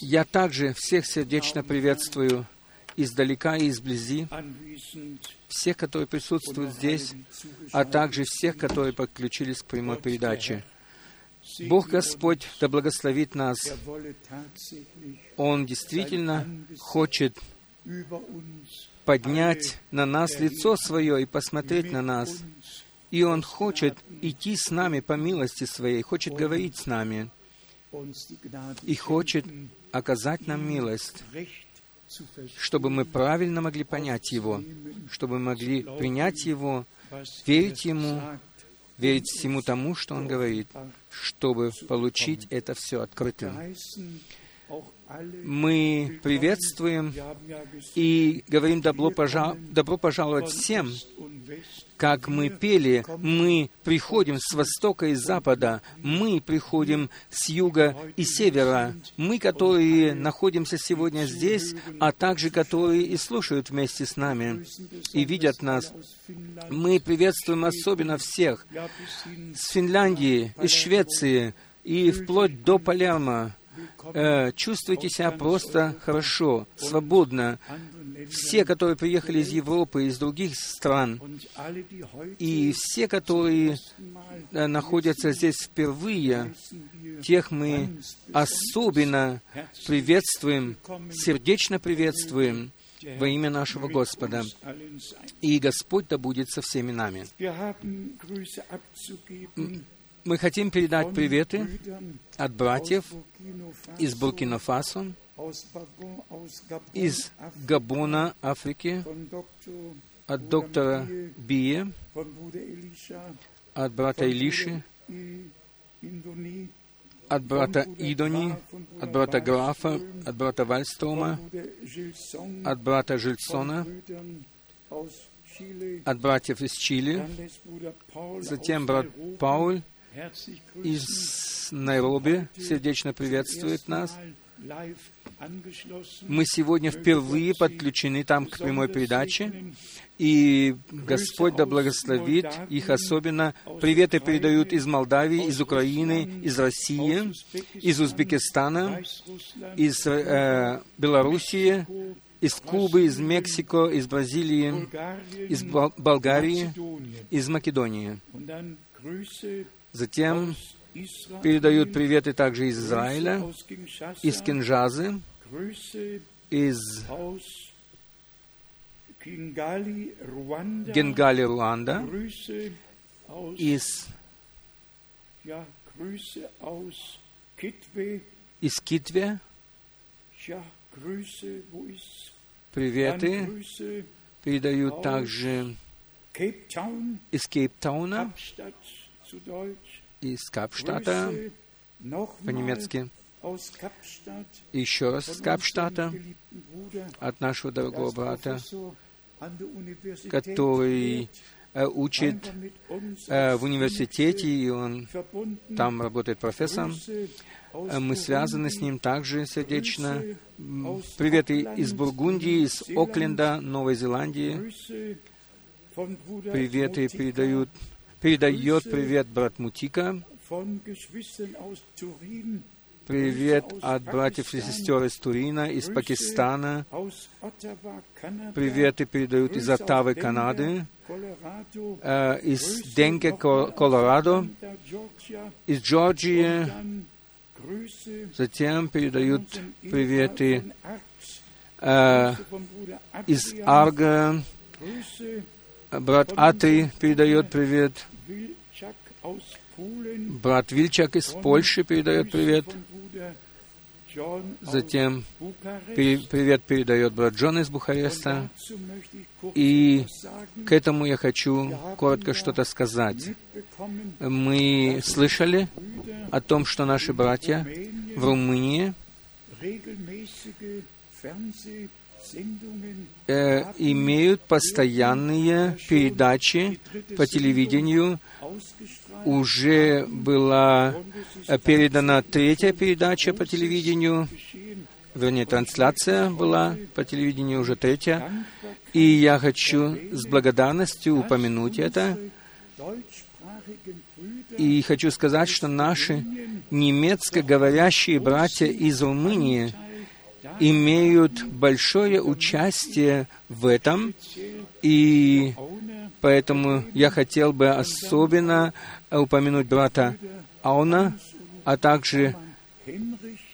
Я также всех сердечно приветствую издалека и изблизи, всех, которые присутствуют здесь, а также всех, которые подключились к прямой передаче. Бог Господь да благословит нас. Он действительно хочет поднять на нас лицо свое и посмотреть на нас. И Он хочет идти с нами по милости Своей, хочет говорить с нами и хочет оказать нам милость, чтобы мы правильно могли понять Его, чтобы мы могли принять Его, верить Ему, верить всему тому, что Он говорит, чтобы получить это все открытым. Мы приветствуем и говорим добро, пожа... добро пожаловать всем, как мы пели, мы приходим с востока и запада, мы приходим с юга и севера, мы, которые находимся сегодня здесь, а также которые и слушают вместе с нами и видят нас. Мы приветствуем особенно всех с Финляндии, из Швеции и вплоть до Палермо, э, чувствуйте себя просто хорошо, свободно. Все, которые приехали из Европы, из других стран, и все, которые э, находятся здесь впервые, тех мы особенно приветствуем, сердечно приветствуем во имя нашего Господа. И Господь да будет со всеми нами. Мы хотим передать приветы от братьев из Буркина-Фасо, из Габона, Африки, от доктора Бие, от брата Илиши, от брата Идони, от брата Графа, от брата Вальстрома, от брата Жильсона, от братьев из Чили, затем брат Пауль из Найроби сердечно приветствует нас. Мы сегодня впервые подключены там к прямой передаче, и Господь да благословит их особенно. Приветы передают из Молдавии, из Украины, из России, из Узбекистана, из э, Белоруссии, из Кубы, из Мексико, из Бразилии, из Болгарии, из Македонии. Затем передают приветы также из Израиля, из Кинжазы, из Генгали, Руанда, из из Китве, приветы передают также из Кейптауна, из Капштата, по-немецки, еще раз из Капштата, от нашего дорогого брата, который э, учит э, в университете, и он там работает профессором. Э, мы связаны с ним также сердечно. Приветы из Бургундии, из Окленда, Новой Зеландии. Приветы передают передает привет брат Мутика, привет от братьев и сестер из Турина, из Пакистана, приветы передают из Оттавы, Канады, э, из Денке, Колорадо, из Джорджии, затем передают приветы э, из Арга, брат Атри передает привет, Брат Вильчак из Польши передает привет. Затем привет передает брат Джон из Бухареста. И к этому я хочу коротко что-то сказать. Мы слышали о том, что наши братья в Румынии э, имеют постоянные передачи по телевидению. Уже была э, передана третья передача по телевидению, вернее, трансляция была по телевидению уже третья. И я хочу с благодарностью упомянуть это. И хочу сказать, что наши немецко говорящие братья из Румынии имеют большое участие в этом, и поэтому я хотел бы особенно упомянуть брата Ауна, а также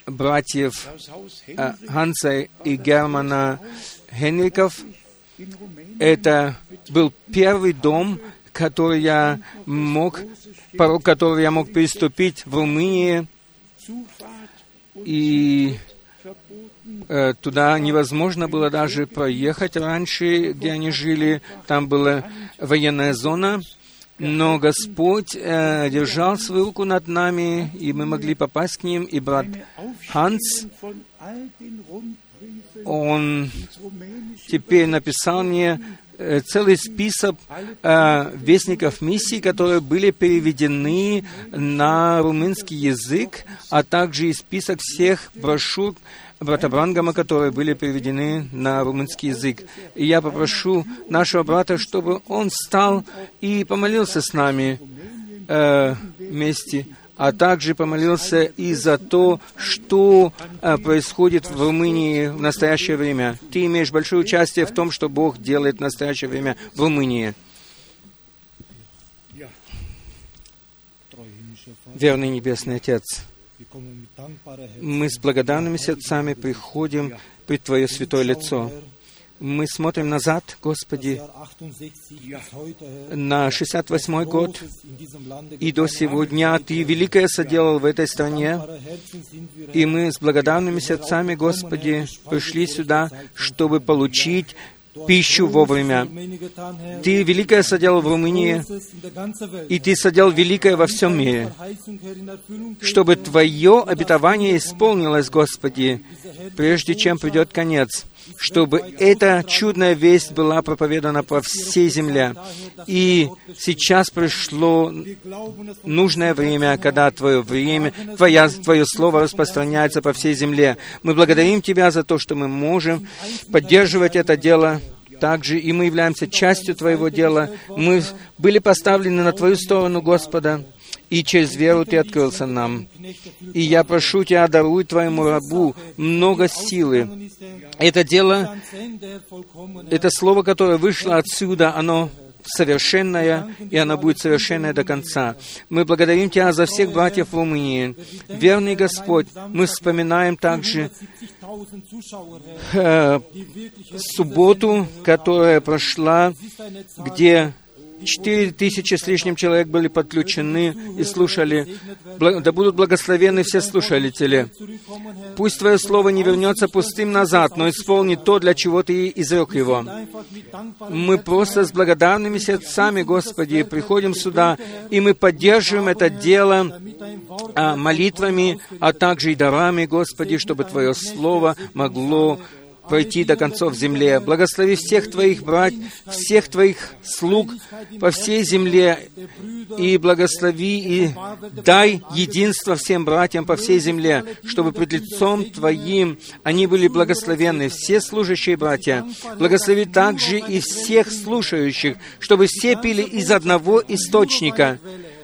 братьев э, Ханса и Германа Хенриков. Это был первый дом, который я мог, порог которого я мог приступить в Румынии, и э, туда невозможно было даже проехать раньше, где они жили. Там была военная зона, но Господь э, держал свою руку над нами, и мы могли попасть к ним. И брат Ханс, он теперь написал мне э, целый список э, вестников миссии, которые были переведены на румынский язык, а также и список всех брошюр, брата Брангама, которые были переведены на румынский язык. И я попрошу нашего брата, чтобы он встал и помолился с нами э, вместе, а также помолился и за то, что э, происходит в Румынии в настоящее время. Ты имеешь большое участие в том, что Бог делает в настоящее время в Румынии. Верный Небесный Отец, мы с благодарными сердцами приходим пред Твое святое лицо. Мы смотрим назад, Господи, на 68-й год, и до сего дня Ты великое соделал в этой стране, и мы с благодарными сердцами, Господи, пришли сюда, чтобы получить пищу вовремя. Ты великое соделал в Румынии, и Ты соделал великое во всем мире, чтобы Твое обетование исполнилось, Господи, прежде чем придет конец, чтобы эта чудная весть была проповедана по всей земле. И сейчас пришло нужное время, когда Твое время, Твоя, Твое Слово распространяется по всей земле. Мы благодарим Тебя за то, что мы можем поддерживать это дело также, и мы являемся частью Твоего дела. Мы были поставлены на Твою сторону, Господа, и через веру Ты открылся нам. И я прошу Тебя, даруй Твоему рабу много силы. Это дело, это слово, которое вышло отсюда, оно совершенная, и она будет совершенная до конца. Мы благодарим Тебя за всех братьев в Румынии. Верный Господь, мы вспоминаем также э, субботу, которая прошла, где Четыре тысячи с лишним человек были подключены и слушали. Да будут благословены все слушатели. Пусть Твое Слово не вернется пустым назад, но исполнит то, для чего Ты изрек его. Мы просто с благодарными сердцами, Господи, приходим сюда, и мы поддерживаем это дело а, молитвами, а также и дарами, Господи, чтобы Твое Слово могло пройти до концов земле. Благослови всех Твоих брать, всех Твоих слуг по всей земле, и благослови и дай единство всем братьям по всей земле, чтобы пред лицом Твоим они были благословенны, все служащие братья. Благослови также и всех слушающих, чтобы все пили из одного источника,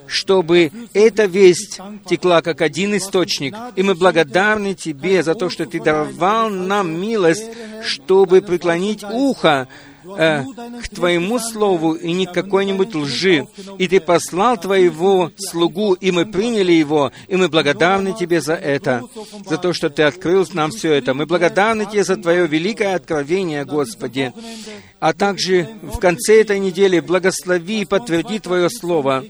чтобы эта весть текла как один источник. И мы благодарны Тебе за то, что Ты даровал нам милость, чтобы преклонить ухо э, к Твоему Слову и не к какой-нибудь лжи. И Ты послал Твоего слугу, и мы приняли его, и мы благодарны Тебе за это, за то, что Ты открыл нам все это. Мы благодарны Тебе за Твое великое откровение, Господи. А также в конце этой недели благослови и подтверди Твое Слово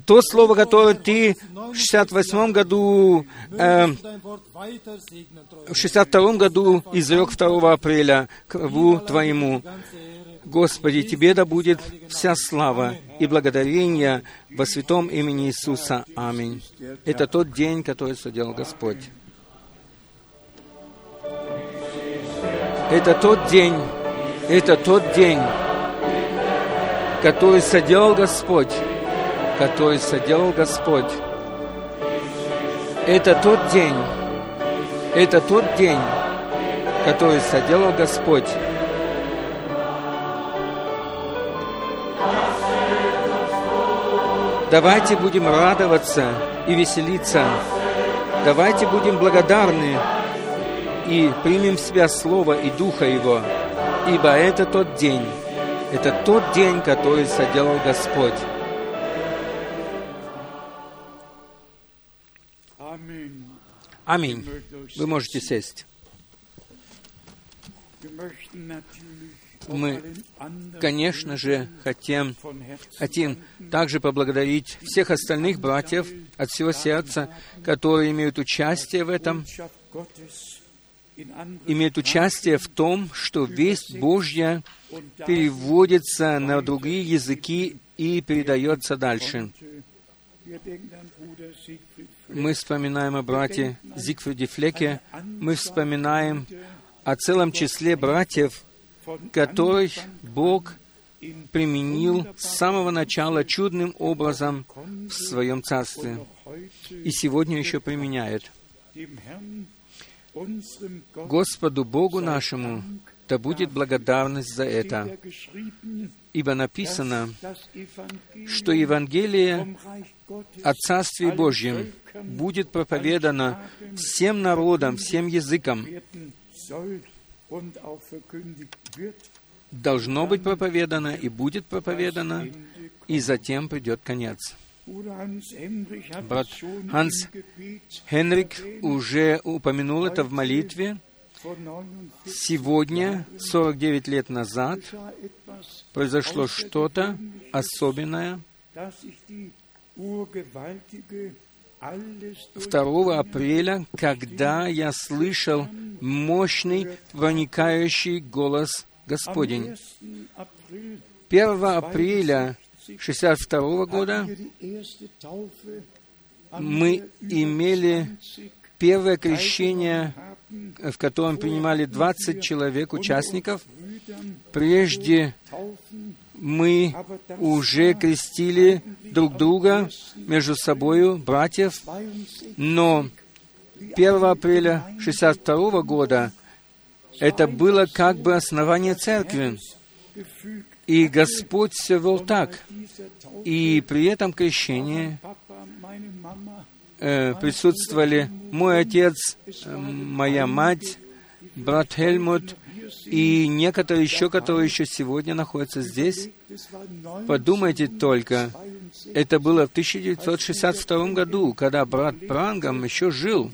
то слово, которое ты в 68 году, э, в 62 году изрек 2 апреля к рву Твоему. Господи, Тебе да будет вся слава и благодарение во святом имени Иисуса. Аминь. Это тот день, который соделал Господь. Это тот день, это тот день, который соделал Господь который соделал Господь. Это тот день, это тот день, который соделал Господь. Давайте будем радоваться и веселиться. Давайте будем благодарны и примем в себя Слово и Духа Его, ибо это тот день, это тот день, который соделал Господь. Аминь. Вы можете сесть. Мы, конечно же, хотим, хотим также поблагодарить всех остальных братьев от всего сердца, которые имеют участие в этом, имеют участие в том, что весть Божья переводится на другие языки и передается дальше. Мы вспоминаем о брате Зигфриде Флеке, мы вспоминаем о целом числе братьев, которых Бог применил с самого начала чудным образом в своем царстве и сегодня еще применяет. Господу Богу нашему да будет благодарность за это. Ибо написано, что Евангелие о Царстве Божьем будет проповедано всем народам, всем языкам, должно быть проповедано и будет проповедано, и затем придет конец. Брат Ханс Хенрик уже упомянул это в молитве. Сегодня, 49 лет назад, произошло что-то особенное. 2 апреля, когда я слышал мощный, проникающий голос Господень. 1 апреля 1962 года мы имели первое крещение, в котором принимали 20 человек, участников. Прежде мы уже крестили друг друга между собою, братьев, но 1 апреля 1962 года это было как бы основание церкви. И Господь все вел так. И при этом крещении э, присутствовали мой отец, э, моя мать, брат Хельмут и некоторые еще, которые еще сегодня находятся здесь. Подумайте только, это было в 1962 году, когда брат Прангам еще жил,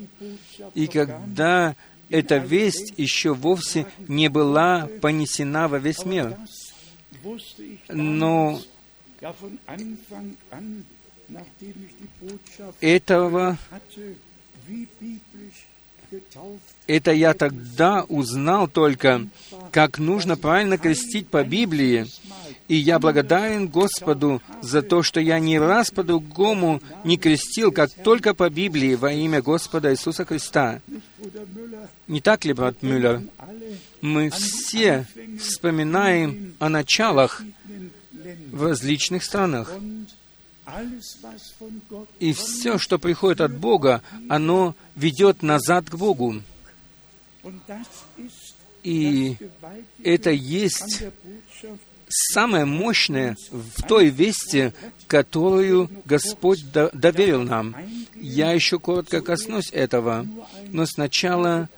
и когда эта весть еще вовсе не была понесена во весь мир. Но этого это я тогда узнал только, как нужно правильно крестить по Библии. И я благодарен Господу за то, что я ни раз по-другому не крестил, как только по Библии во имя Господа Иисуса Христа. Не так ли, брат Мюллер? Мы все вспоминаем о началах в различных странах. И все, что приходит от Бога, оно ведет назад к Богу. И это есть самое мощное в той вести, которую Господь доверил нам. Я еще коротко коснусь этого, но сначала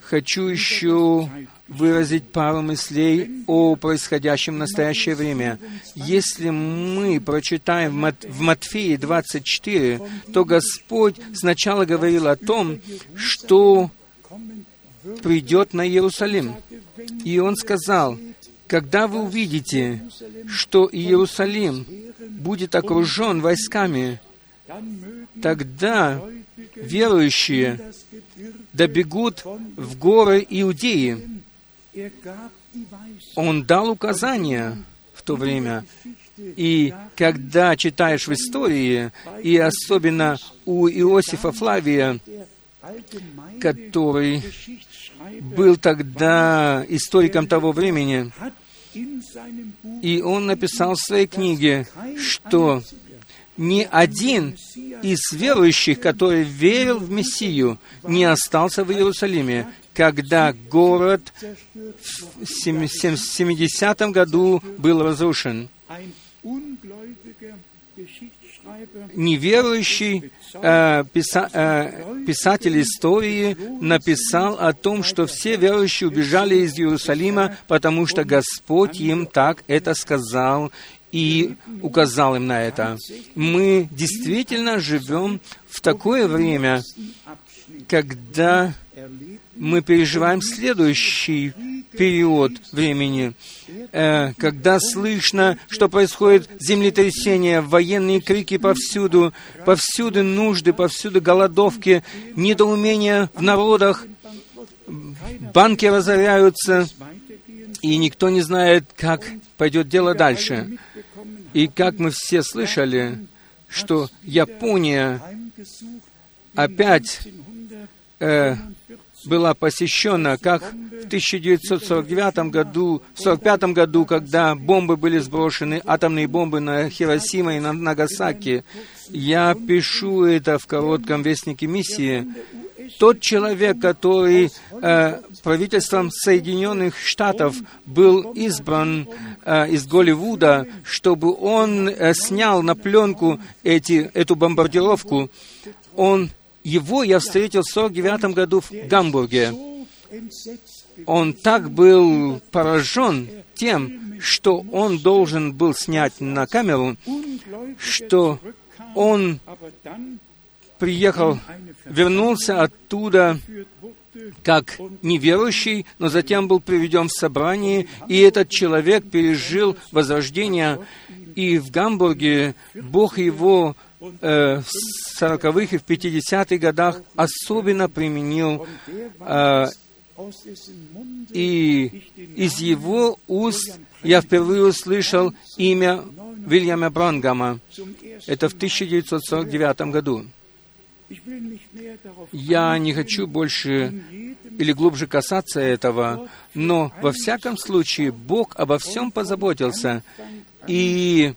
хочу еще выразить пару мыслей о происходящем в настоящее время. Если мы прочитаем в Матфеи 24, то Господь сначала говорил о том, что придет на Иерусалим. И Он сказал, когда вы увидите, что Иерусалим будет окружен войсками, тогда верующие добегут в горы Иудеи. Он дал указания в то время. И когда читаешь в истории, и особенно у Иосифа Флавия, который был тогда историком того времени, и он написал в своей книге, что ни один из верующих, который верил в Мессию, не остался в Иерусалиме, когда город в 70 году был разрушен. неверующий э, писа, э, писатель истории написал о том, что все верующие убежали из Иерусалима, потому что Господь им так это сказал и указал им на это. Мы действительно живем в такое время, когда мы переживаем следующий период времени, э, когда слышно, что происходит землетрясение, военные крики повсюду, повсюду нужды, повсюду голодовки, недоумения в народах, банки разоряются, и никто не знает, как пойдет дело дальше. И как мы все слышали, что Япония опять э, была посещена, как в 1949 году, в 1945 году, когда бомбы были сброшены, атомные бомбы на Хиросима и на Нагасаки. Я пишу это в коротком вестнике миссии. Тот человек, который э, правительством Соединенных Штатов был избран э, из Голливуда, чтобы он э, снял на пленку эти, эту бомбардировку, он его я встретил в 49 году в Гамбурге. Он так был поражен тем, что он должен был снять на камеру, что он приехал, вернулся оттуда как неверующий, но затем был приведен в собрание, и этот человек пережил возрождение, и в Гамбурге Бог его э, в 40-х и в 50-х годах особенно применил, э, и из его уст я впервые услышал имя Вильяма Брангама. Это в 1949 году. Я не хочу больше или глубже касаться этого, но во всяком случае Бог обо всем позаботился, и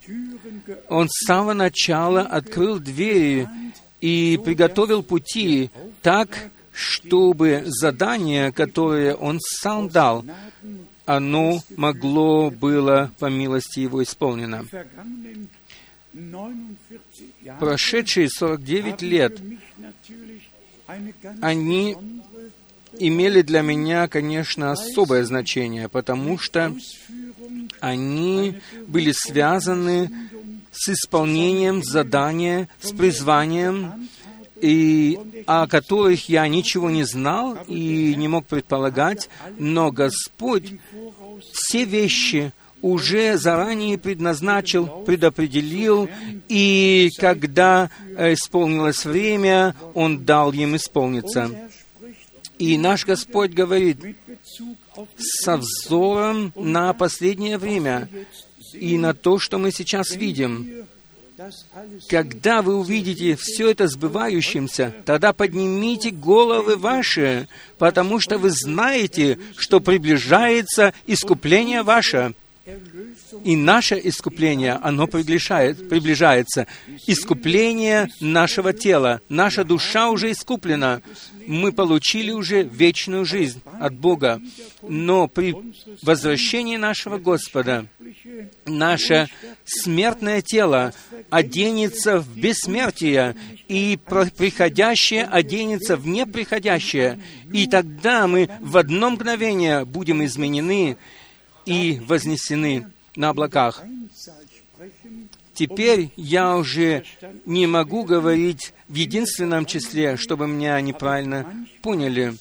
Он с самого начала открыл двери и приготовил пути так, чтобы задание, которое Он сам дал, оно могло было по милости Его исполнено. Прошедшие 49 лет, они имели для меня, конечно, особое значение, потому что они были связаны с исполнением задания, с призванием, и о которых я ничего не знал и не мог предполагать, но Господь все вещи уже заранее предназначил, предопределил, и когда исполнилось время, Он дал им исполниться. И наш Господь говорит, со взором на последнее время и на то, что мы сейчас видим, когда вы увидите все это сбывающимся, тогда поднимите головы ваши, потому что вы знаете, что приближается искупление ваше. И наше искупление, оно приближает, приближается. Искупление нашего тела. Наша душа уже искуплена. Мы получили уже вечную жизнь от Бога. Но при возвращении нашего Господа наше смертное тело оденется в бессмертие, и приходящее оденется в неприходящее. И тогда мы в одно мгновение будем изменены и вознесены на облаках. Теперь я уже не могу говорить в единственном числе, чтобы меня неправильно поняли.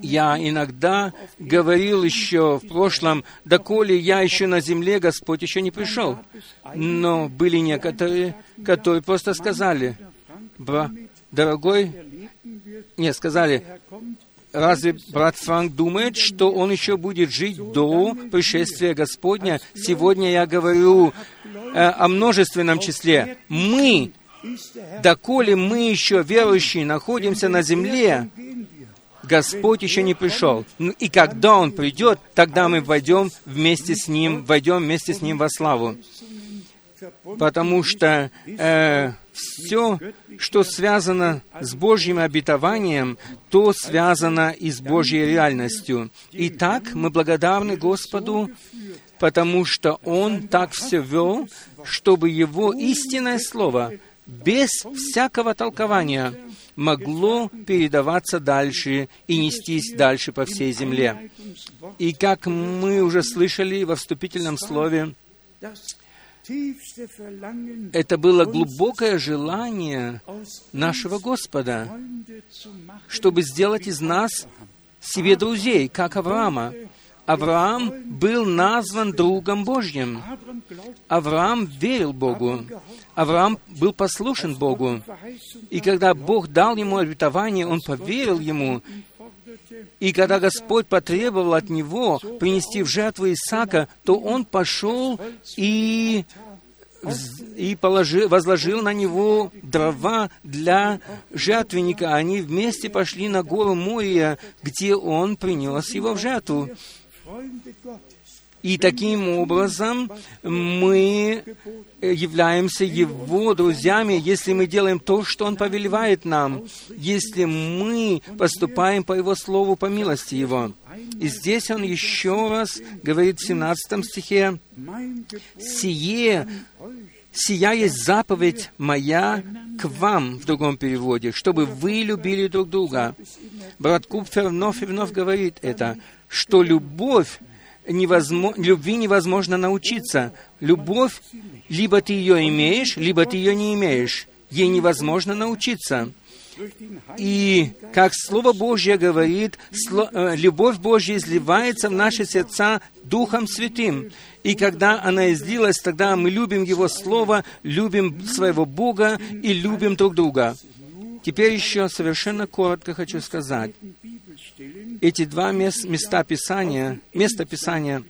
Я иногда говорил еще в прошлом, доколе я еще на земле, Господь еще не пришел. Но были некоторые, которые просто сказали, дорогой, нет, сказали, Разве брат Франк думает, что он еще будет жить до пришествия Господня? Сегодня я говорю э, о множественном числе. Мы, доколе мы еще верующие находимся на земле, Господь еще не пришел. И когда Он придет, тогда мы войдем вместе с Ним, войдем вместе с Ним во славу. Потому что э, все что связано с Божьим обетованием, то связано и с Божьей реальностью. Итак, мы благодарны Господу, потому что Он так все вел, чтобы Его истинное Слово без всякого толкования могло передаваться дальше и нестись дальше по всей земле. И как мы уже слышали во вступительном слове, это было глубокое желание нашего Господа, чтобы сделать из нас себе друзей, как Авраама. Авраам был назван другом Божьим. Авраам верил Богу. Авраам был послушен Богу. И когда Бог дал ему обетование, он поверил ему. И когда Господь потребовал от него принести в жертву Исаака, то он пошел и и положил, возложил на него дрова для жертвенника. Они вместе пошли на гору Мория, где он принес его в жертву. И таким образом мы являемся Его друзьями, если мы делаем то, что Он повелевает нам, если мы поступаем по Его Слову, по милости Его. И здесь Он еще раз говорит в 17 стихе, «Сие «Сия есть заповедь моя к вам» в другом переводе, чтобы вы любили друг друга. Брат Купфер вновь и вновь говорит это, что любовь невозможно, любви невозможно научиться. Любовь, либо ты ее имеешь, либо ты ее не имеешь. Ей невозможно научиться. И, как Слово Божье говорит, э, любовь Божья изливается в наши сердца Духом Святым. И когда она излилась, тогда мы любим Его Слово, любим своего Бога и любим друг друга. Теперь еще совершенно коротко хочу сказать. Эти два места Писания, места Писания,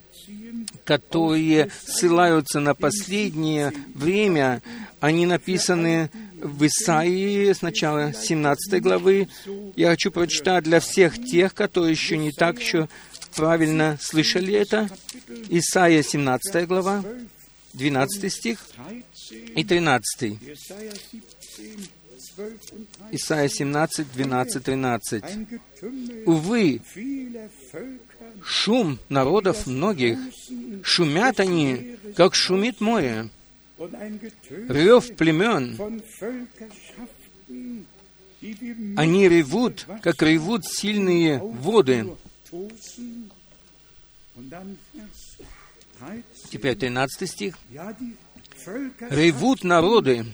которые ссылаются на последнее время, они написаны в Исаии сначала 17 главы. Я хочу прочитать для всех тех, которые еще не так еще правильно слышали это. Исаия 17 глава, 12 стих и 13. Исайя 17, 12, 13. «Увы, шум народов многих, шумят они, как шумит море, рев племен, они ревут, как ревут сильные воды. Теперь 13 стих. Ревут народы,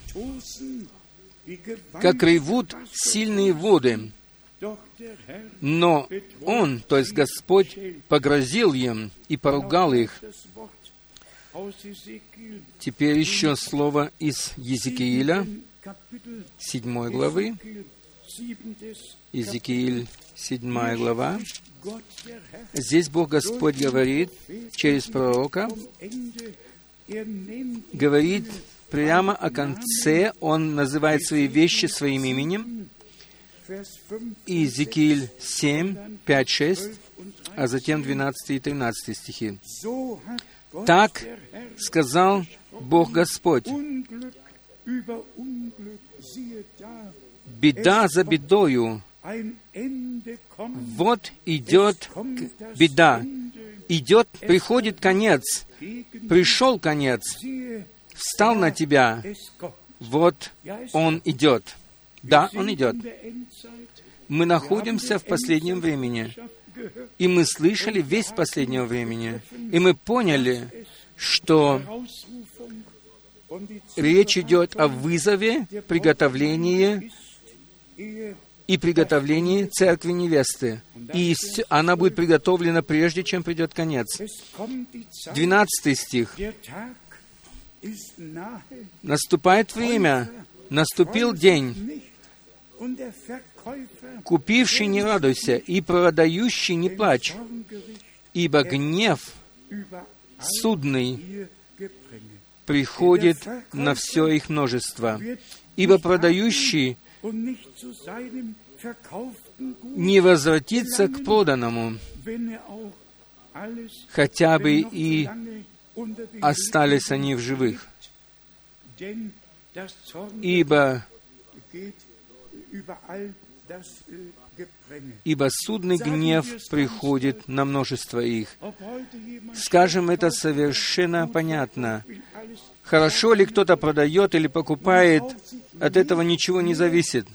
как ревут сильные воды. Но Он, то есть Господь, погрозил им и поругал их. Теперь еще слово из Езекииля, 7 главы. Езекииль, 7 глава. Здесь Бог Господь говорит через пророка, говорит прямо о конце, Он называет свои вещи своим именем. Иезекииль 7, 5, 6, а затем 12 и 13 стихи. Так сказал Бог Господь. Беда за бедою. Вот идет беда. Идет, приходит конец. Пришел конец. Встал на тебя. Вот он идет. Да, он идет. Мы находимся в последнем времени. И мы слышали весь последнего времени. И мы поняли, что речь идет о вызове, приготовлении и приготовлении церкви невесты. И она будет приготовлена прежде, чем придет конец. 12 стих. Наступает время, наступил день, Купивший не радуйся, и продающий не плачь, ибо гнев судный приходит на все их множество. Ибо продающий не возвратится к проданному, хотя бы и остались они в живых. Ибо ибо судный гнев приходит на множество их. Скажем, это совершенно понятно. Хорошо ли кто-то продает или покупает, от этого ничего не зависит.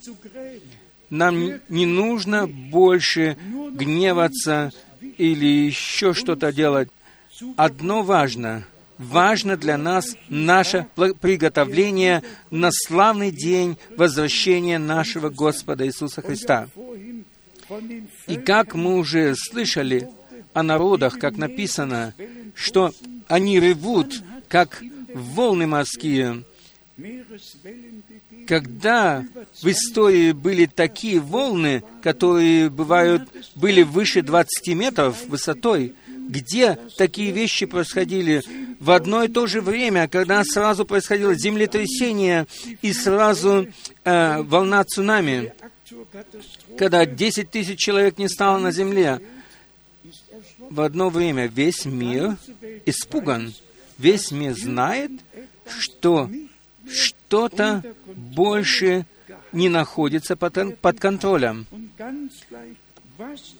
Нам не нужно больше гневаться или еще что-то делать. Одно важно. Важно для нас наше приготовление на славный день возвращения нашего Господа Иисуса Христа. И как мы уже слышали о народах, как написано, что они ревут, как волны морские. Когда в истории были такие волны, которые бывают, были выше 20 метров высотой, где такие вещи происходили в одно и то же время, когда сразу происходило землетрясение и сразу э, волна цунами, когда 10 тысяч человек не стало на земле, в одно время весь мир испуган. Весь мир знает, что что-то больше не находится под, под контролем.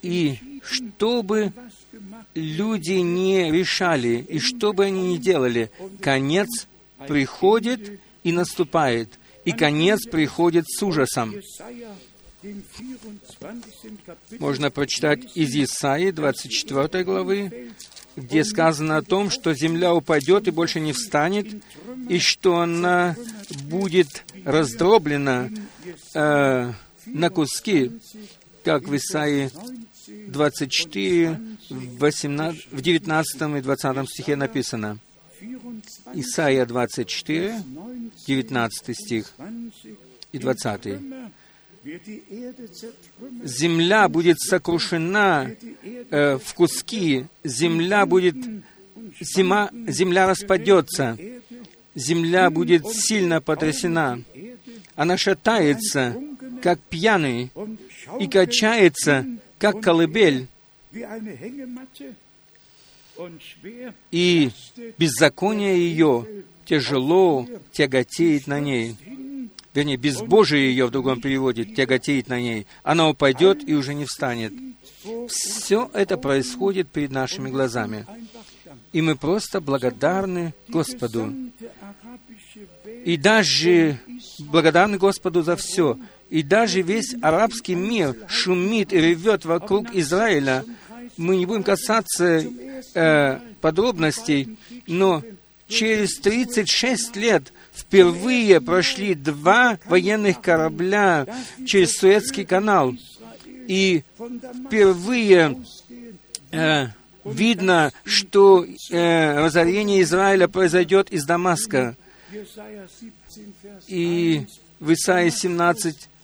И чтобы люди не решали, и что бы они ни делали, конец приходит и наступает. И конец приходит с ужасом. Можно прочитать из Исаии 24 главы, где сказано о том, что земля упадет и больше не встанет, и что она будет раздроблена э, на куски, как в Исаии 24, в, 18, в 19 и 20 стихе написано. Исайя 24, 19 стих и 20 земля будет сокрушена э, в куски, земля будет, зима, земля распадется, земля будет сильно потрясена. Она шатается, как пьяный, и качается, как колыбель. И беззаконие ее тяжело тяготеет на ней вернее, безбожие ее в другом переводе тяготеет на ней, она упадет и уже не встанет. Все это происходит перед нашими глазами. И мы просто благодарны Господу. И даже благодарны Господу за все. И даже весь арабский мир шумит и ревет вокруг Израиля. Мы не будем касаться э, подробностей, но через 36 лет впервые прошли два военных корабля через Суэцкий канал. И впервые э, видно, что э, разорение Израиля произойдет из Дамаска. И в Исаии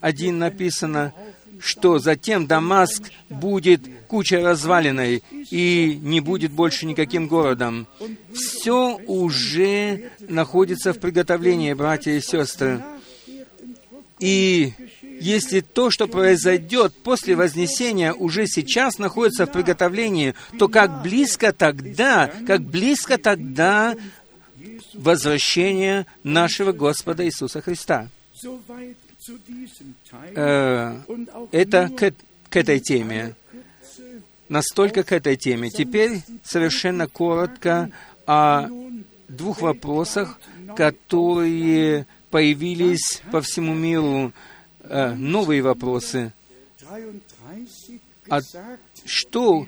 17.1 написано, что затем Дамаск будет кучей развалиной и не будет больше никаким городом. Все уже находится в приготовлении, братья и сестры. И если то, что произойдет после Вознесения, уже сейчас находится в приготовлении, то как близко тогда, как близко тогда возвращение нашего Господа Иисуса Христа. Э, это к, к этой теме. Настолько к этой теме. Теперь совершенно коротко о двух вопросах, которые появились по всему миру, э, новые вопросы. А что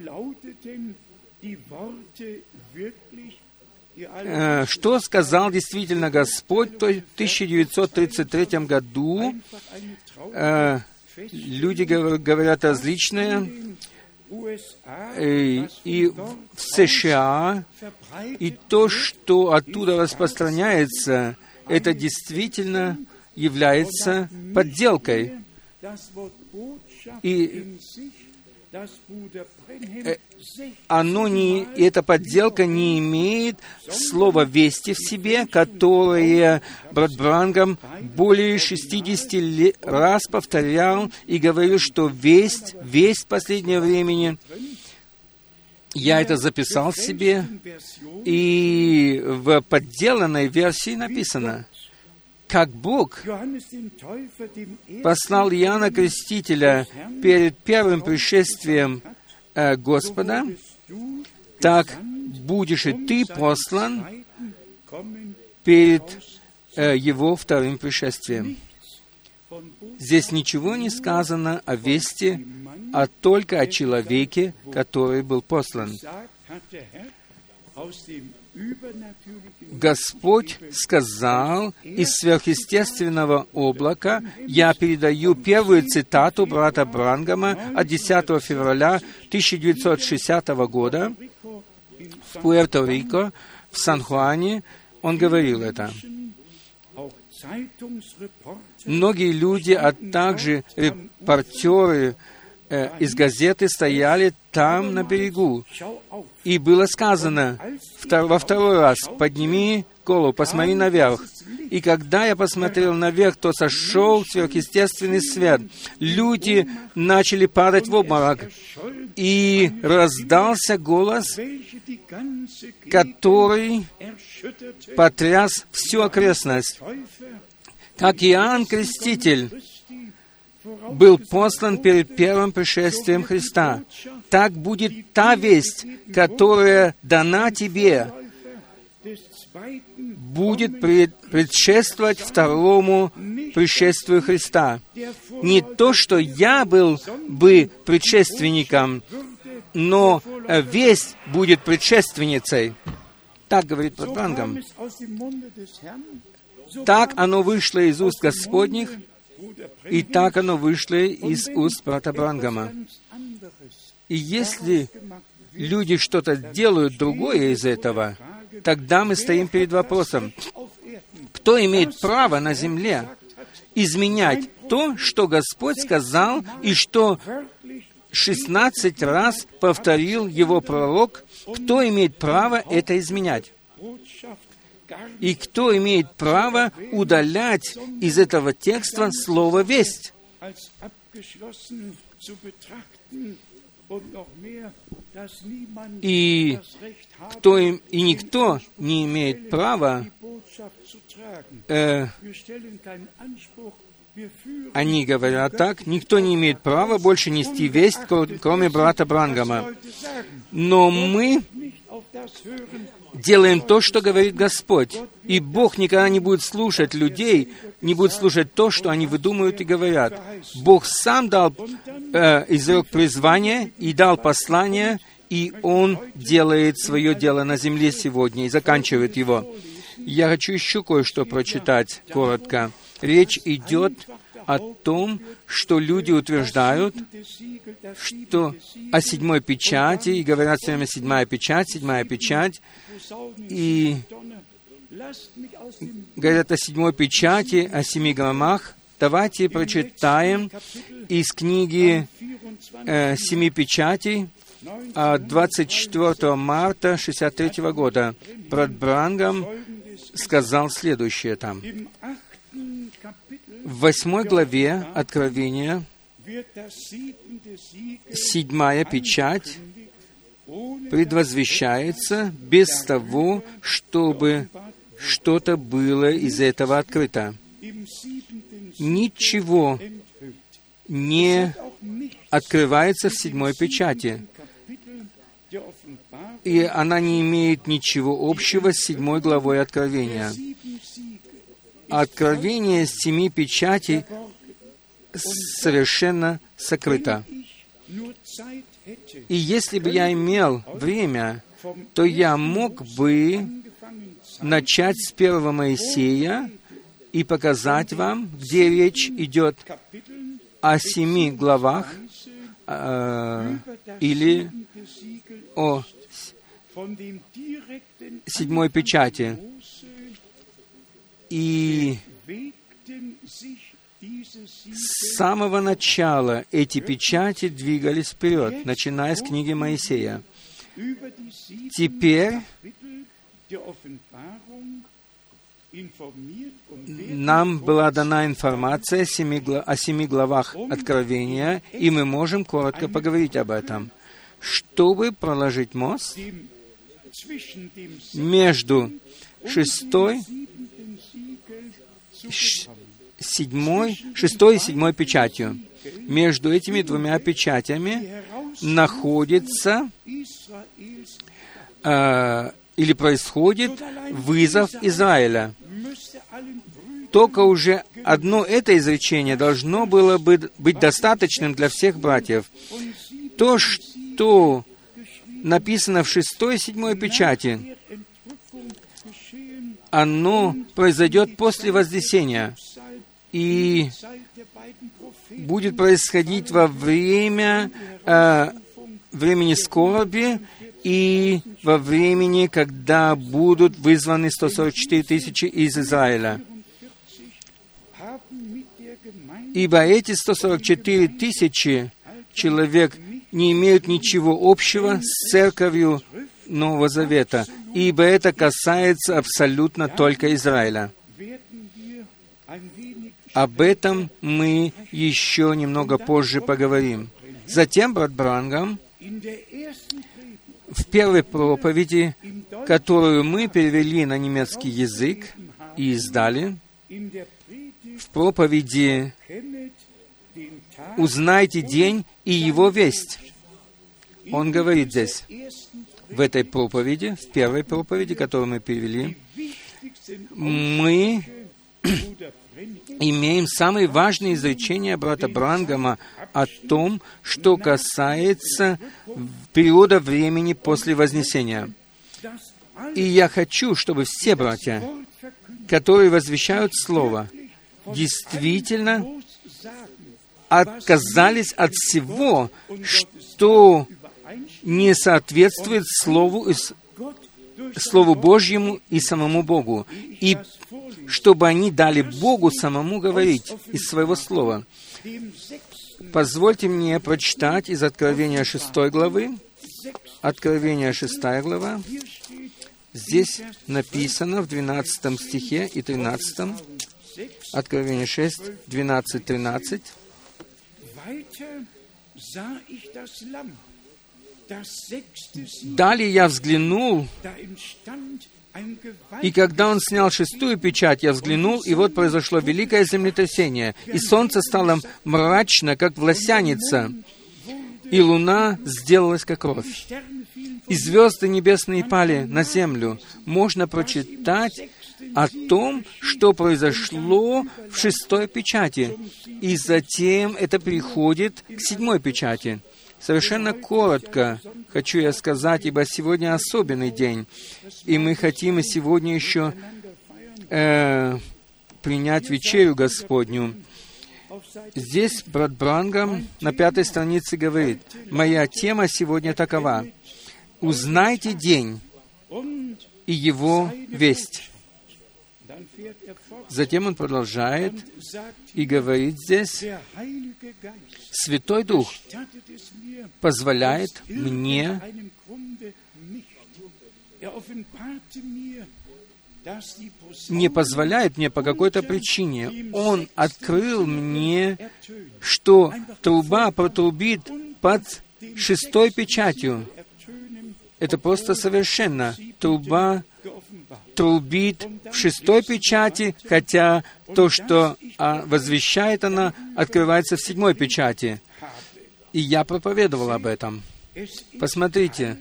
Э, что сказал действительно Господь в 1933 году. Э, люди говорят различные. Э, и в США, и то, что оттуда распространяется, это действительно является подделкой. И Э, оно не, эта подделка не имеет слова «вести» в себе, которое брат Брангам более 60 раз повторял и говорил, что весть, весть последнее времени, я это записал себе, и в подделанной версии написано, как Бог послал Иоанна Крестителя перед первым пришествием э, Господа, так будешь и ты послан перед э, Его вторым пришествием. Здесь ничего не сказано о вести, а только о человеке, который был послан. Господь сказал из сверхъестественного облака, я передаю первую цитату брата Брангама от 10 февраля 1960 года в Пуэрто-Рико, в Сан-Хуане, он говорил это. Многие люди, а также репортеры э, из газеты стояли там на берегу. И было сказано во второй раз, подними голову, посмотри наверх. И когда я посмотрел наверх, то сошел сверхъестественный свет. Люди начали падать в обморок. И раздался голос, который потряс всю окрестность. Как Иоанн Креститель был послан перед первым пришествием Христа. Так будет та весть, которая дана тебе, будет предшествовать второму пришествию Христа. Не то, что я был бы предшественником, но весть будет предшественницей. Так говорит Патрангам. Так оно вышло из уст Господних, и так оно вышло из уст брата Брангама. И если люди что-то делают другое из этого, тогда мы стоим перед вопросом, кто имеет право на земле изменять то, что Господь сказал и что 16 раз повторил его пророк, кто имеет право это изменять? И кто имеет право удалять из этого текста слово «весть»? И, кто им, и никто не имеет права э, они говорят так, никто не имеет права больше нести весть, кроме брата Брангама. Но мы делаем то, что говорит Господь. И Бог никогда не будет слушать людей, не будет слушать то, что они выдумывают и говорят. Бог сам дал, э, изрек призвание и дал послание, и Он делает свое дело на земле сегодня и заканчивает его. Я хочу еще кое-что прочитать коротко. Речь идет о том, что люди утверждают, что о седьмой печати, и говорят все время седьмая печать, седьмая печать, и говорят о седьмой печати, о семи громах. Давайте прочитаем из книги э, «Семи печатей» от 24 марта 63 года. Брат Брангам сказал следующее там. В восьмой главе Откровения седьмая печать предвозвещается без того, чтобы что-то было из этого открыто. Ничего не открывается в седьмой печати. И она не имеет ничего общего с седьмой главой Откровения. Откровение семи печатей совершенно сокрыто. И если бы я имел время, то я мог бы начать с первого Моисея и показать вам, где речь идет о семи главах э, или о седьмой печати. И с самого начала эти печати двигались вперед, начиная с книги Моисея. Теперь нам была дана информация о семи, главах Откровения, и мы можем коротко поговорить об этом. Чтобы проложить мост между шестой седьмой, шестой и седьмой печатью. Между этими двумя печатями находится э, или происходит вызов Израиля. Только уже одно это изречение должно было бы быть достаточным для всех братьев. То, что написано в шестой и седьмой печати, оно произойдет после Вознесения и будет происходить во время э, времени скорби и во времени, когда будут вызваны 144 тысячи из Израиля. Ибо эти 144 тысячи человек не имеют ничего общего с церковью Нового Завета, ибо это касается абсолютно только Израиля. Об этом мы еще немного позже поговорим. Затем брат Брангам в первой проповеди, которую мы перевели на немецкий язык и издали, в проповеди «Узнайте день и его весть». Он говорит здесь, в этой проповеди, в первой проповеди, которую мы перевели, мы имеем самые важные изречения брата Брангама о том, что касается периода времени после Вознесения. И я хочу, чтобы все братья, которые возвещают Слово, действительно отказались от всего, что не соответствует Слову, Слову Божьему и самому Богу, и чтобы они дали Богу самому говорить из своего Слова. Позвольте мне прочитать из Откровения 6 главы, Откровение 6 глава. Здесь написано в 12 стихе и 13, Откровение 6, 12, 13. Далее я взглянул, и когда он снял шестую печать, я взглянул, и вот произошло великое землетрясение, и солнце стало мрачно, как власяница, и луна сделалась как кровь. И звезды небесные пали на землю. Можно прочитать о том, что произошло в шестой печати. И затем это переходит к седьмой печати. Совершенно коротко хочу я сказать, ибо сегодня особенный день, и мы хотим и сегодня еще э, принять вечерю Господню. Здесь брат Брангам на пятой странице говорит, «Моя тема сегодня такова. Узнайте день и его весть». Затем он продолжает и говорит здесь, Святой Дух позволяет мне не позволяет мне по какой-то причине. Он открыл мне, что труба протрубит под шестой печатью. Это просто совершенно. Труба трубит в шестой печати, хотя то, что а, возвещает она, открывается в седьмой печати. И я проповедовал об этом. Посмотрите,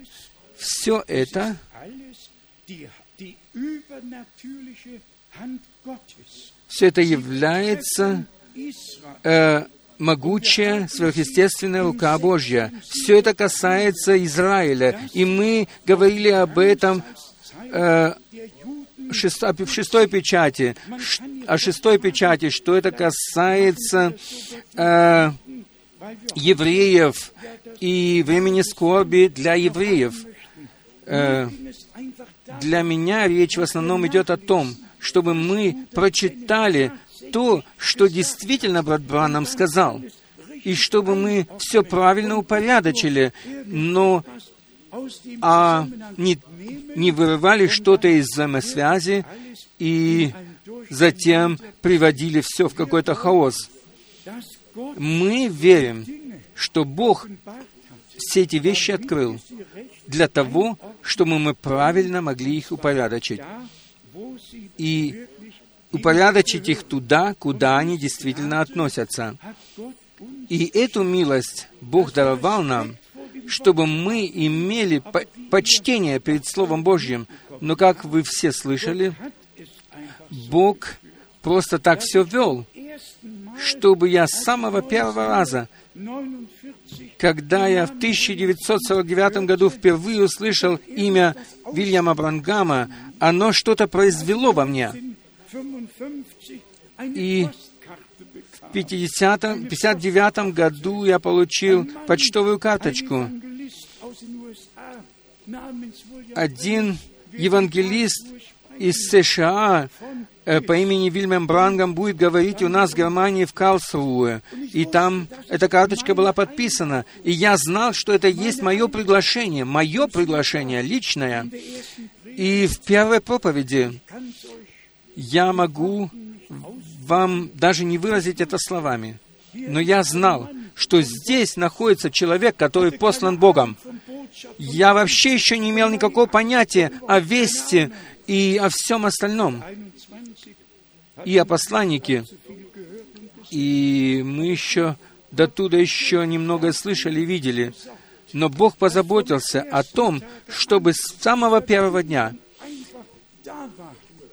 все это все это является э, могучая, сверхъестественная рука Божья. Все это касается Израиля. И мы говорили об этом э, шесто, в шестой печати, о шестой печати, что это касается э, евреев и времени скорби для евреев. Э, для меня речь в основном идет о том, чтобы мы прочитали то, что действительно брат Бранам сказал, и чтобы мы все правильно упорядочили, но а не, не вырывали что-то из взаимосвязи и затем приводили все в какой-то хаос. Мы верим, что Бог все эти вещи открыл для того, чтобы мы правильно могли их упорядочить. И упорядочить их туда, куда они действительно относятся. И эту милость Бог даровал нам, чтобы мы имели почтение перед Словом Божьим. Но, как вы все слышали, Бог просто так все вел, чтобы я с самого первого раза, когда я в 1949 году впервые услышал имя Вильяма Брангама, оно что-то произвело во мне. И 50 59 году я получил почтовую карточку. Один евангелист из США э, по имени Вильям Брангам будет говорить у нас в Германии в Карлсруhe. И там эта карточка была подписана. И я знал, что это есть мое приглашение, мое приглашение личное. И в первой проповеди я могу вам даже не выразить это словами. Но я знал, что здесь находится человек, который послан Богом. Я вообще еще не имел никакого понятия о вести и о всем остальном. И о посланнике. И мы еще до туда еще немного слышали, видели. Но Бог позаботился о том, чтобы с самого первого дня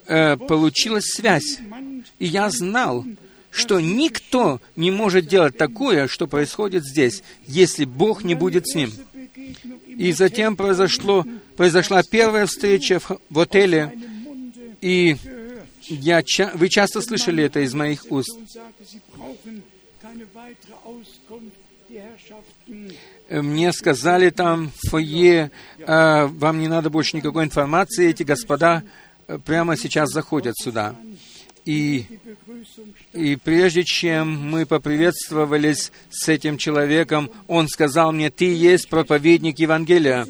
э, получилась связь. И я знал, что никто не может делать такое, что происходит здесь, если Бог не будет с ним. И затем произошло, произошла первая встреча в, в отеле, и я, вы часто слышали это из моих уст. Мне сказали там в фойе, «А, вам не надо больше никакой информации, эти господа э, прямо сейчас заходят сюда. И, и прежде чем мы поприветствовались с этим человеком, он сказал мне, ты есть проповедник Евангелия.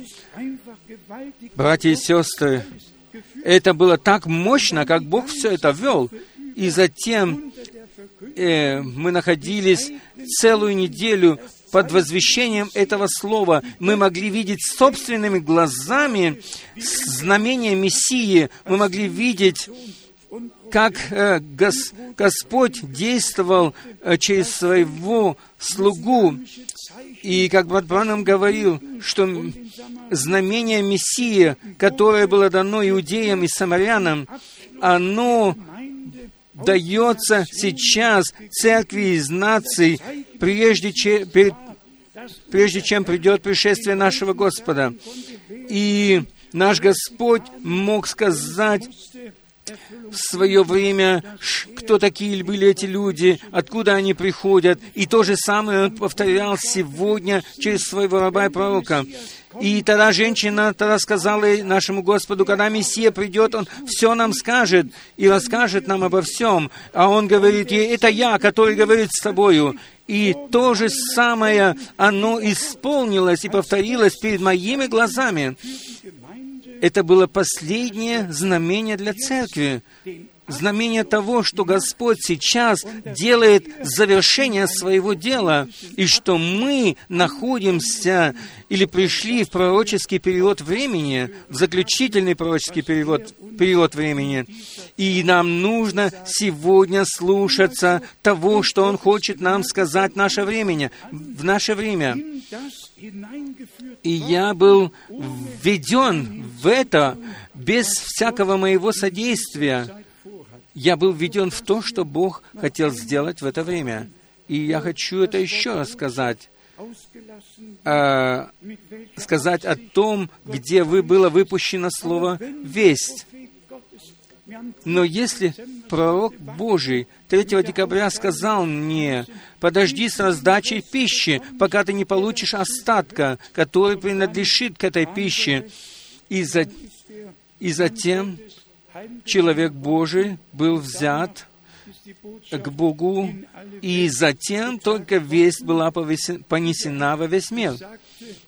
Братья и сестры, это было так мощно, как Бог все это вел. И затем э, мы находились целую неделю под возвещением этого слова. Мы могли видеть собственными глазами знамения Мессии. Мы могли видеть как э, Гос, Господь действовал э, через своего слугу. И как брат Бранам говорил, что знамение Мессии, которое было дано иудеям и самарянам, оно дается сейчас церкви из наций, прежде чем, прежде чем придет пришествие нашего Господа. И наш Господь мог сказать в свое время, кто такие были эти люди, откуда они приходят. И то же самое он повторял сегодня через своего раба и пророка. И тогда женщина тогда сказала нашему Господу, когда Мессия придет, Он все нам скажет и расскажет нам обо всем. А Он говорит ей, это я, который говорит с тобою. И то же самое, оно исполнилось и повторилось перед моими глазами это было последнее знамение для церкви, знамение того, что Господь сейчас делает завершение своего дела, и что мы находимся или пришли в пророческий период времени, в заключительный пророческий период, период времени, и нам нужно сегодня слушаться того, что Он хочет нам сказать в наше время, в наше время. И я был введен в это без всякого моего содействия. Я был введен в то, что Бог хотел сделать в это время. И я хочу это еще раз сказать. Э, сказать о том, где вы было выпущено слово «весть». Но если пророк Божий 3 декабря сказал мне, подожди с раздачей пищи, пока ты не получишь остатка, который принадлежит к этой пище, и, за... и затем человек Божий был взят к Богу, и затем только весть была понесена во весь мир.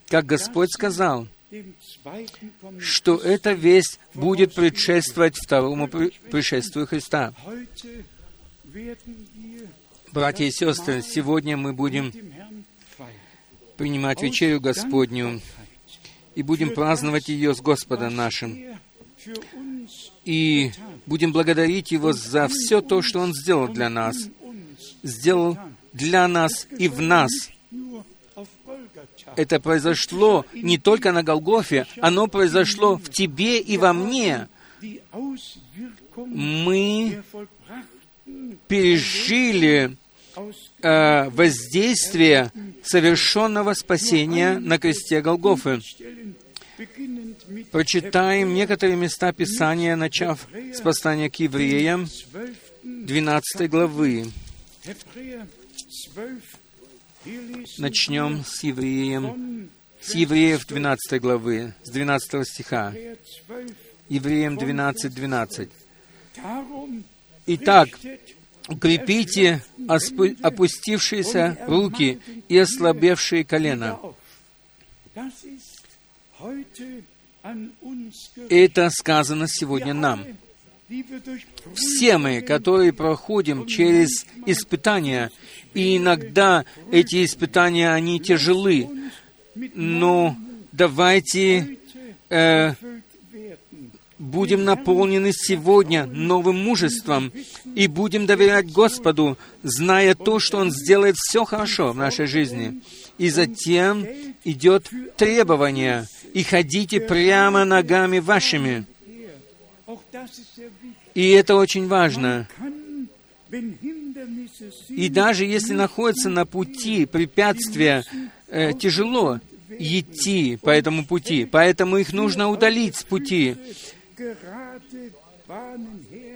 Как Господь сказал, что эта весть будет предшествовать второму пришествию Христа. Братья и сестры, сегодня мы будем принимать вечерю Господню и будем праздновать ее с Господом нашим и будем благодарить Его за все то, что Он сделал для нас. Сделал для нас и в нас. Это произошло не только на Голгофе, оно произошло в тебе и во мне. Мы пережили э, воздействие совершенного спасения на кресте Голгофы. Прочитаем некоторые места Писания, начав с послания к евреям, 12 главы. Начнем с евреем, с евреев 12 главы, с 12 стиха. Евреям 12, 12. Итак, укрепите опустившиеся руки и ослабевшие колена. Это сказано сегодня нам. Все мы, которые проходим через испытания, и иногда эти испытания, они тяжелы, но давайте э, будем наполнены сегодня новым мужеством и будем доверять Господу, зная то, что Он сделает все хорошо в нашей жизни. И затем идет требование, и ходите прямо ногами вашими. И это очень важно. И даже если находится на пути препятствия, э, тяжело идти по этому пути, поэтому их нужно удалить с пути.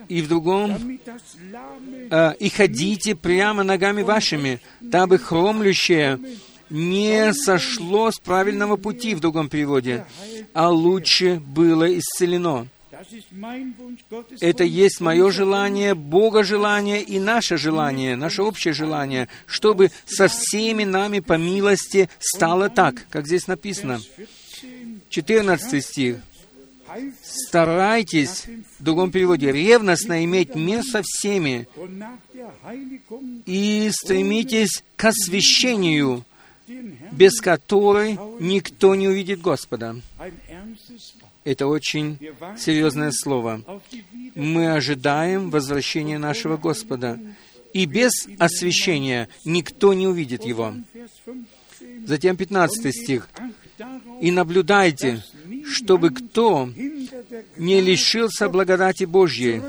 И в другом, э, и ходите прямо ногами вашими, дабы хромлющее не сошло с правильного пути в другом переводе, а лучше было исцелено. Это есть мое желание, Бога желание и наше желание, наше общее желание, чтобы со всеми нами по милости стало так, как здесь написано. 14 стих. Старайтесь, в другом переводе, ревностно иметь мир со всеми и стремитесь к освящению, без которой никто не увидит Господа. Это очень серьезное слово. Мы ожидаем возвращения нашего Господа. И без освящения никто не увидит Его. Затем 15 стих. «И наблюдайте, чтобы кто не лишился благодати Божьей,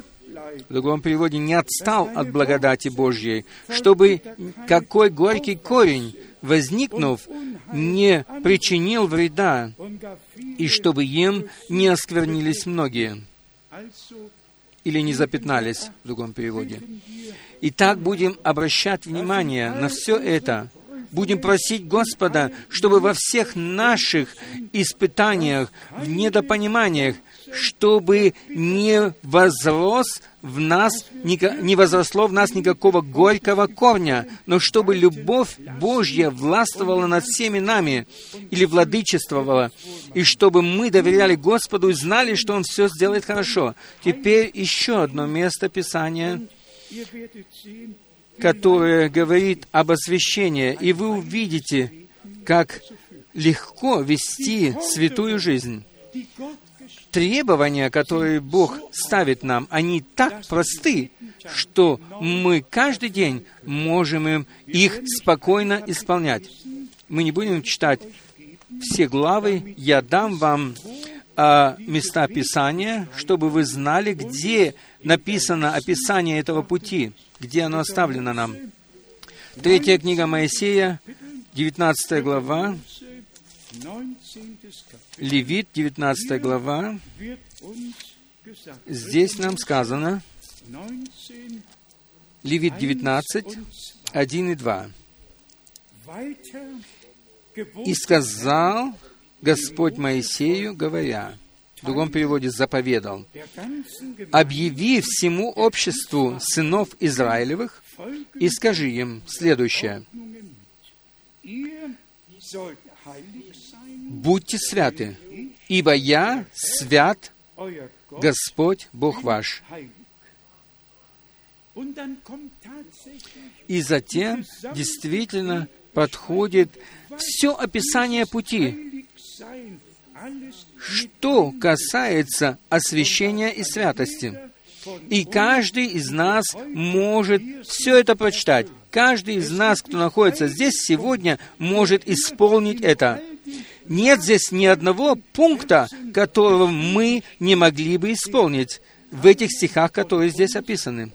в другом переводе, не отстал от благодати Божьей, чтобы какой горький корень, возникнув, не причинил вреда, и чтобы им не осквернились многие, или не запятнались, в другом переводе. Итак, будем обращать внимание на все это, будем просить Господа, чтобы во всех наших испытаниях, в недопониманиях, чтобы не возрос в нас, не возросло в нас никакого горького корня, но чтобы любовь Божья властвовала над всеми нами или владычествовала, и чтобы мы доверяли Господу и знали, что Он все сделает хорошо. Теперь еще одно место Писания, которое говорит об освящении, и вы увидите, как легко вести святую жизнь требования, которые Бог ставит нам, они так просты, что мы каждый день можем им их спокойно исполнять. Мы не будем читать все главы, я дам вам а, места Писания, чтобы вы знали, где написано описание этого пути, где оно оставлено нам. Третья книга Моисея, 19 глава, Левит, 19 глава, здесь нам сказано, Левит 19, 1 и 2. «И сказал Господь Моисею, говоря, в другом переводе заповедал, «Объяви всему обществу сынов Израилевых и скажи им следующее. «Будьте святы, ибо я свят, Господь Бог ваш». И затем действительно подходит все описание пути. Что касается освящения и святости. И каждый из нас может все это прочитать. Каждый из нас, кто находится здесь сегодня, может исполнить это. Нет здесь ни одного пункта, которого мы не могли бы исполнить в этих стихах, которые здесь описаны.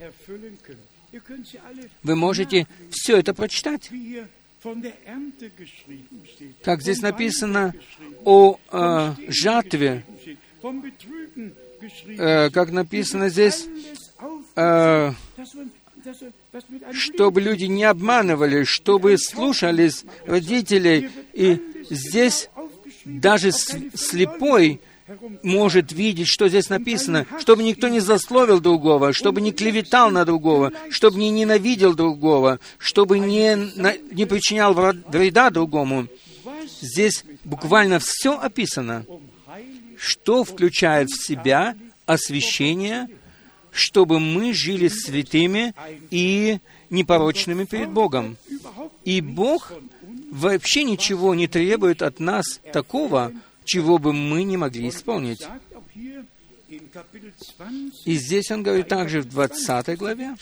Вы можете все это прочитать. Как здесь написано о э, жатве, э, как написано здесь, э, чтобы люди не обманывали, чтобы слушались родителей. И здесь даже слепой может видеть, что здесь написано, чтобы никто не засловил другого, чтобы не клеветал на другого, чтобы не ненавидел другого, чтобы не, не причинял вреда другому. Здесь буквально все описано, что включает в себя освящение, чтобы мы жили святыми и непорочными перед Богом. И Бог вообще ничего не требует от нас такого, чего бы мы не могли исполнить. И здесь он говорит также в 20 главе,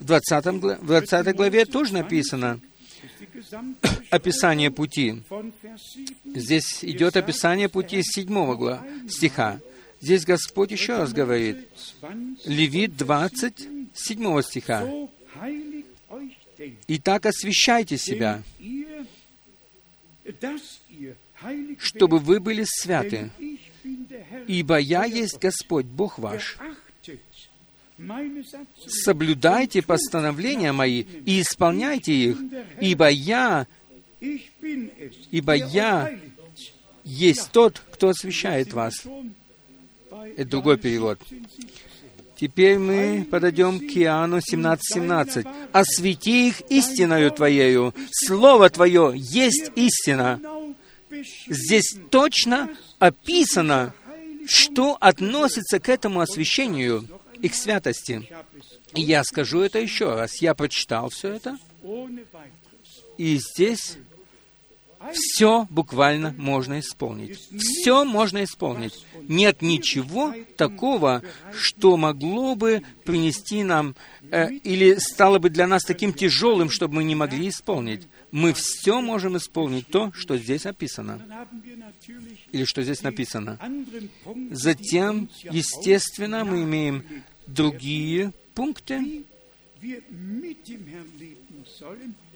в 20, в 20 главе тоже написано описание пути. Здесь идет описание пути с 7 стиха. Здесь Господь еще раз говорит, Левит 20, 7 стиха. «Итак освящайте себя, чтобы вы были святы, ибо я есть Господь, Бог ваш. Соблюдайте постановления мои и исполняйте их, ибо я, ибо я есть тот, кто освящает вас. Это другой перевод. Теперь мы подойдем к Иоанну 17:17. 17. «Освети их истиною Твоею, Слово Твое есть истина». Здесь точно описано, что относится к этому освящению и к святости. И я скажу это еще раз. Я прочитал все это, и здесь все буквально можно исполнить. Все можно исполнить. Нет ничего такого, что могло бы принести нам э, или стало бы для нас таким тяжелым, чтобы мы не могли исполнить. Мы все можем исполнить то, что здесь описано. Или что здесь написано. Затем, естественно, мы имеем другие пункты,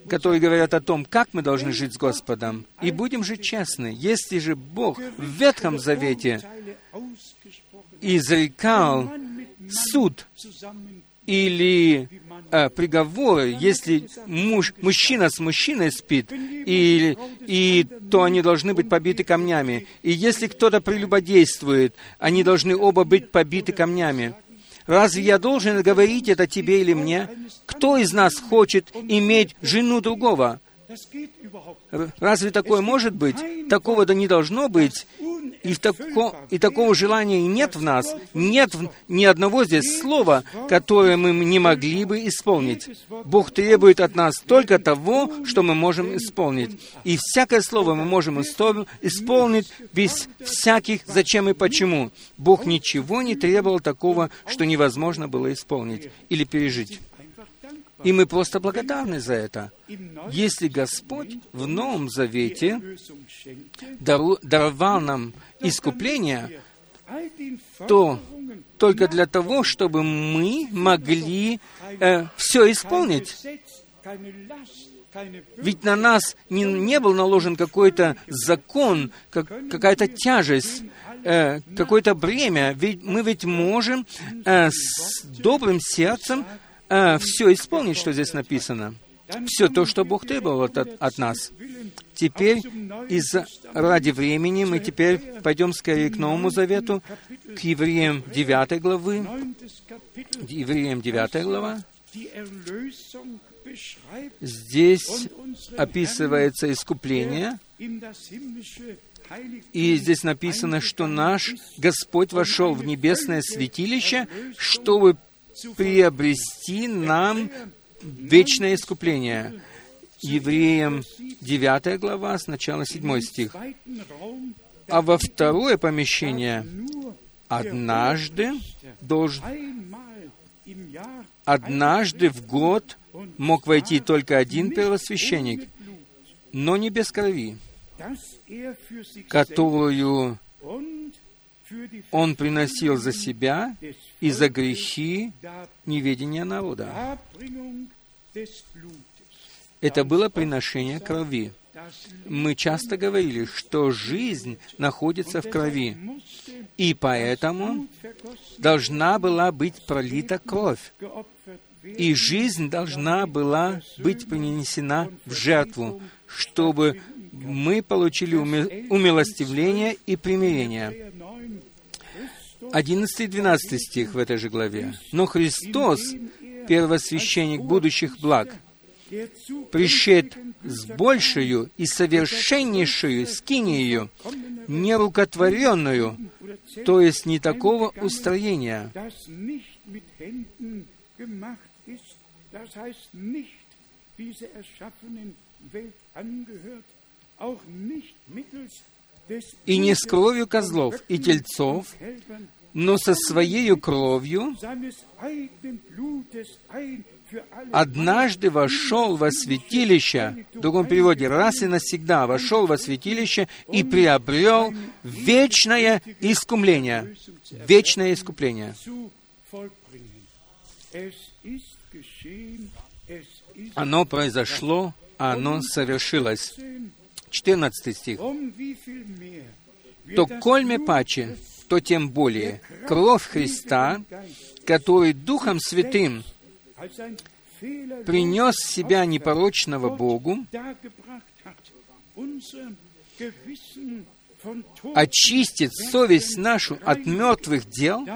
которые говорят о том, как мы должны жить с Господом. И будем же честны, если же Бог в Ветхом Завете изрекал суд или э, приговоры, если муж, мужчина с мужчиной спит, и, и, то они должны быть побиты камнями. И если кто-то прелюбодействует, они должны оба быть побиты камнями. Разве я должен говорить это тебе или мне? Кто из нас хочет иметь жену другого? Разве такое может быть? Такого да не должно быть. И, тако, и такого желания нет в нас. Нет в, ни одного здесь слова, которое мы не могли бы исполнить. Бог требует от нас только того, что мы можем исполнить. И всякое слово мы можем исполнить без всяких зачем и почему. Бог ничего не требовал такого, что невозможно было исполнить или пережить. И мы просто благодарны за это. Если Господь в Новом Завете даровал нам искупление, то только для того, чтобы мы могли э, все исполнить. Ведь на нас не, не был наложен какой-то закон, как, какая-то тяжесть, э, какое-то бремя. Ведь мы ведь можем э, с добрым сердцем э, все исполнить, что здесь написано. Все то, что Бог требовал от, от нас. Теперь, из ради времени, мы теперь пойдем скорее к Новому Завету, к Евреям 9 главы. Евреям 9 глава. Здесь описывается искупление, и здесь написано, что наш Господь вошел в небесное святилище, чтобы приобрести нам вечное искупление. Евреям 9 глава, сначала 7 стих. А во второе помещение однажды должен, однажды в год мог войти только один первосвященник, но не без крови, которую он приносил за себя и за грехи неведения народа. Это было приношение крови. Мы часто говорили, что жизнь находится в крови, и поэтому должна была быть пролита кровь, и жизнь должна была быть принесена в жертву, чтобы мы получили умилостивление и примирение. 11 и 12 стих в этой же главе. «Но Христос, первосвященник будущих благ, пришед с большую и совершеннейшую скинию, нерукотворенную, то есть не такого устроения, и не с кровью козлов и тельцов, но со своей кровью однажды вошел во святилище, в другом переводе, раз и навсегда вошел во святилище и приобрел вечное искупление. Вечное искупление. Оно произошло, оно совершилось. 14 стих. То кольме паче, то тем более кровь Христа, который Духом Святым принес себя непорочного Богу, очистит совесть нашу от мертвых дел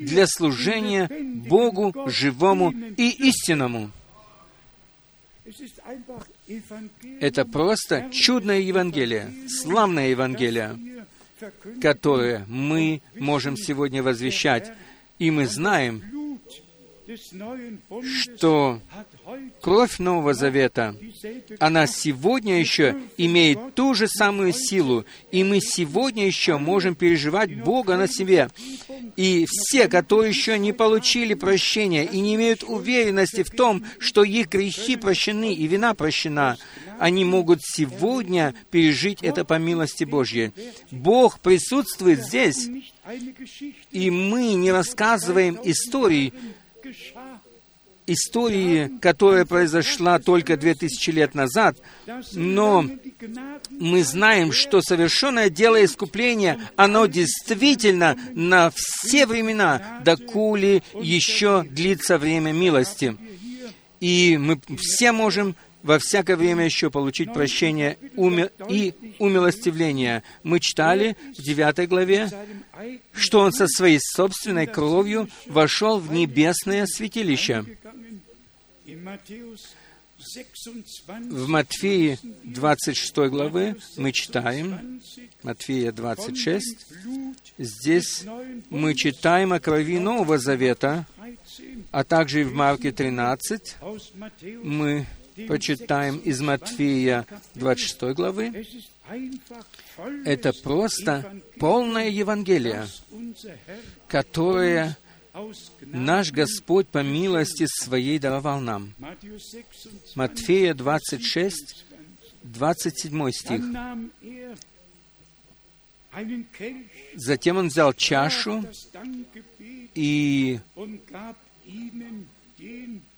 для служения Богу живому и истинному. Это просто чудное Евангелие, славное Евангелие, которое мы можем сегодня возвещать. И мы знаем, что кровь Нового Завета, она сегодня еще имеет ту же самую силу, и мы сегодня еще можем переживать Бога на себе. И все, которые еще не получили прощения и не имеют уверенности в том, что их грехи прощены и вина прощена, они могут сегодня пережить это по милости Божьей. Бог присутствует здесь, и мы не рассказываем истории, истории, которая произошла только две тысячи лет назад, но мы знаем, что совершенное дело искупления, оно действительно на все времена, доколе еще длится время милости. И мы все можем во всякое время еще получить прощение и умилостивление. Мы читали в 9 главе, что Он со своей собственной кровью вошел в небесное святилище. В Матфеи 26 главы мы читаем, Матфея 26, здесь мы читаем о крови Нового Завета, а также и в Марке 13 мы почитаем из Матфея 26 главы, это просто полное Евангелие, которое наш Господь по милости своей даровал нам. Матфея 26, 27 стих. Затем он взял чашу и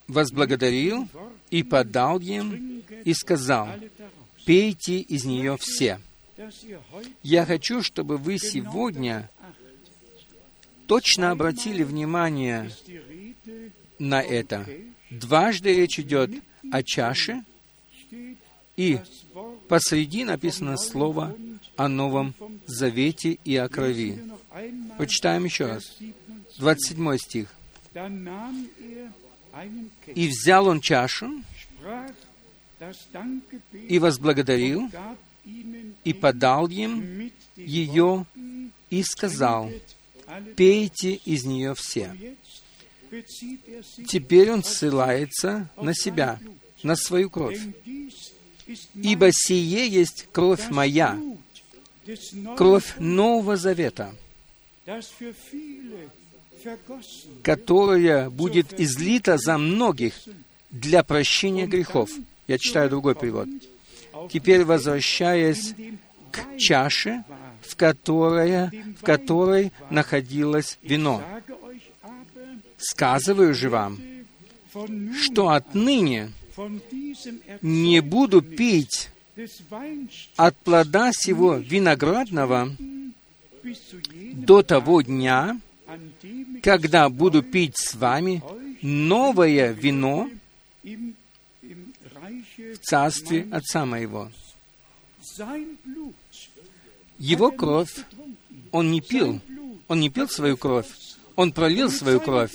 возблагодарил и подал им и сказал, «Пейте из нее все». Я хочу, чтобы вы сегодня точно обратили внимание на это. Дважды речь идет о чаше, и посреди написано слово о Новом Завете и о крови. Почитаем еще раз. 27 стих. И взял он чашу, и возблагодарил, и подал им ее, и сказал, «Пейте из нее все». Теперь он ссылается на себя, на свою кровь. «Ибо сие есть кровь моя, кровь Нового Завета, которая будет излита за многих для прощения грехов. Я читаю другой перевод. Теперь, возвращаясь к чаше, в, которой, в которой находилось вино. Сказываю же вам, что отныне не буду пить от плода сего виноградного до того дня, когда буду пить с вами новое вино в царстве Отца моего. Его кровь он не пил. Он не пил свою кровь. Он пролил свою кровь.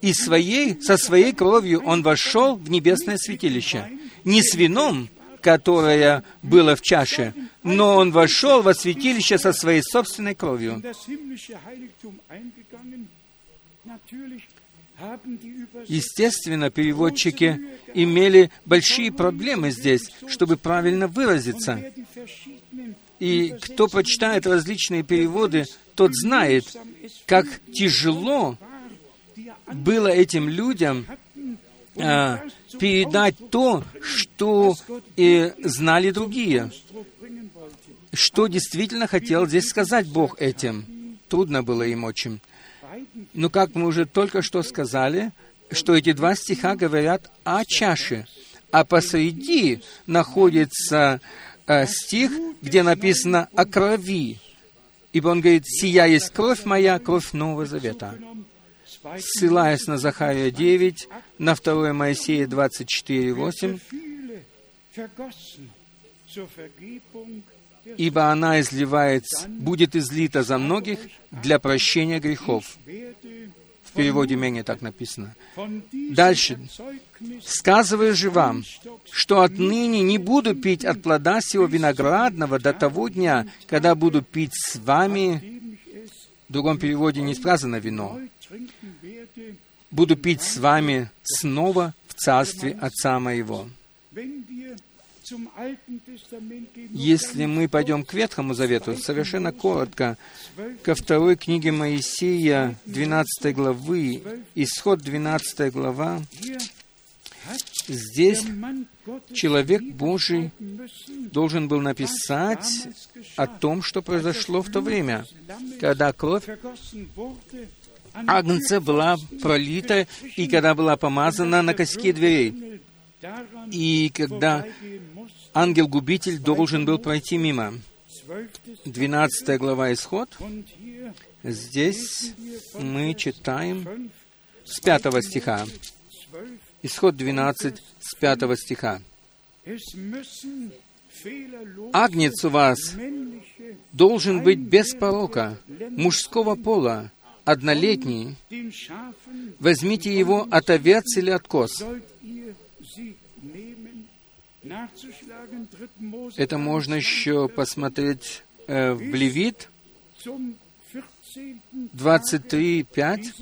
И своей, со своей кровью он вошел в небесное святилище. Не с вином, которое было в чаше, но он вошел во святилище со своей собственной кровью. Естественно, переводчики имели большие проблемы здесь, чтобы правильно выразиться. И кто прочитает различные переводы, тот знает, как тяжело было этим людям а, передать то, что и знали другие. Что действительно хотел здесь сказать Бог этим. Трудно было им очень. Но как мы уже только что сказали, что эти два стиха говорят о чаше, а посреди находится э, стих, где написано о крови. Ибо он говорит, «Сия есть кровь моя, кровь Нового Завета». Ссылаясь на Захария 9, на 2 Моисея 24, 8, ибо она изливается, будет излита за многих для прощения грехов. В переводе менее так написано. Дальше. «Сказываю же вам, что отныне не буду пить от плода сего виноградного до того дня, когда буду пить с вами...» В другом переводе не сказано «вино». «Буду пить с вами снова в царстве Отца моего». Если мы пойдем к Ветхому Завету, совершенно коротко, ко второй книге Моисея, 12 главы, исход 12 глава, здесь человек Божий должен был написать о том, что произошло в то время, когда кровь Агнца была пролита и когда была помазана на косяки дверей. И когда ангел-губитель должен был пройти мимо. 12 глава Исход. Здесь мы читаем с 5 стиха. Исход 12 с 5 стиха. Агнец у вас должен быть без порока, мужского пола, однолетний. Возьмите его от овец или от коз. Это можно еще посмотреть э, в Левит 23.5.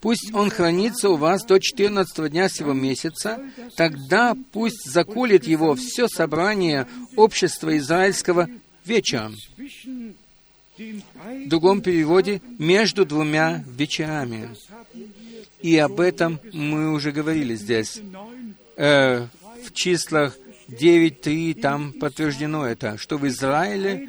Пусть он хранится у вас до 14 дня сего месяца, тогда пусть заколет его все собрание общества израильского вечером. В другом переводе «между двумя вечерами». И об этом мы уже говорили здесь. Э, в числах 9.3 там подтверждено это, что в Израиле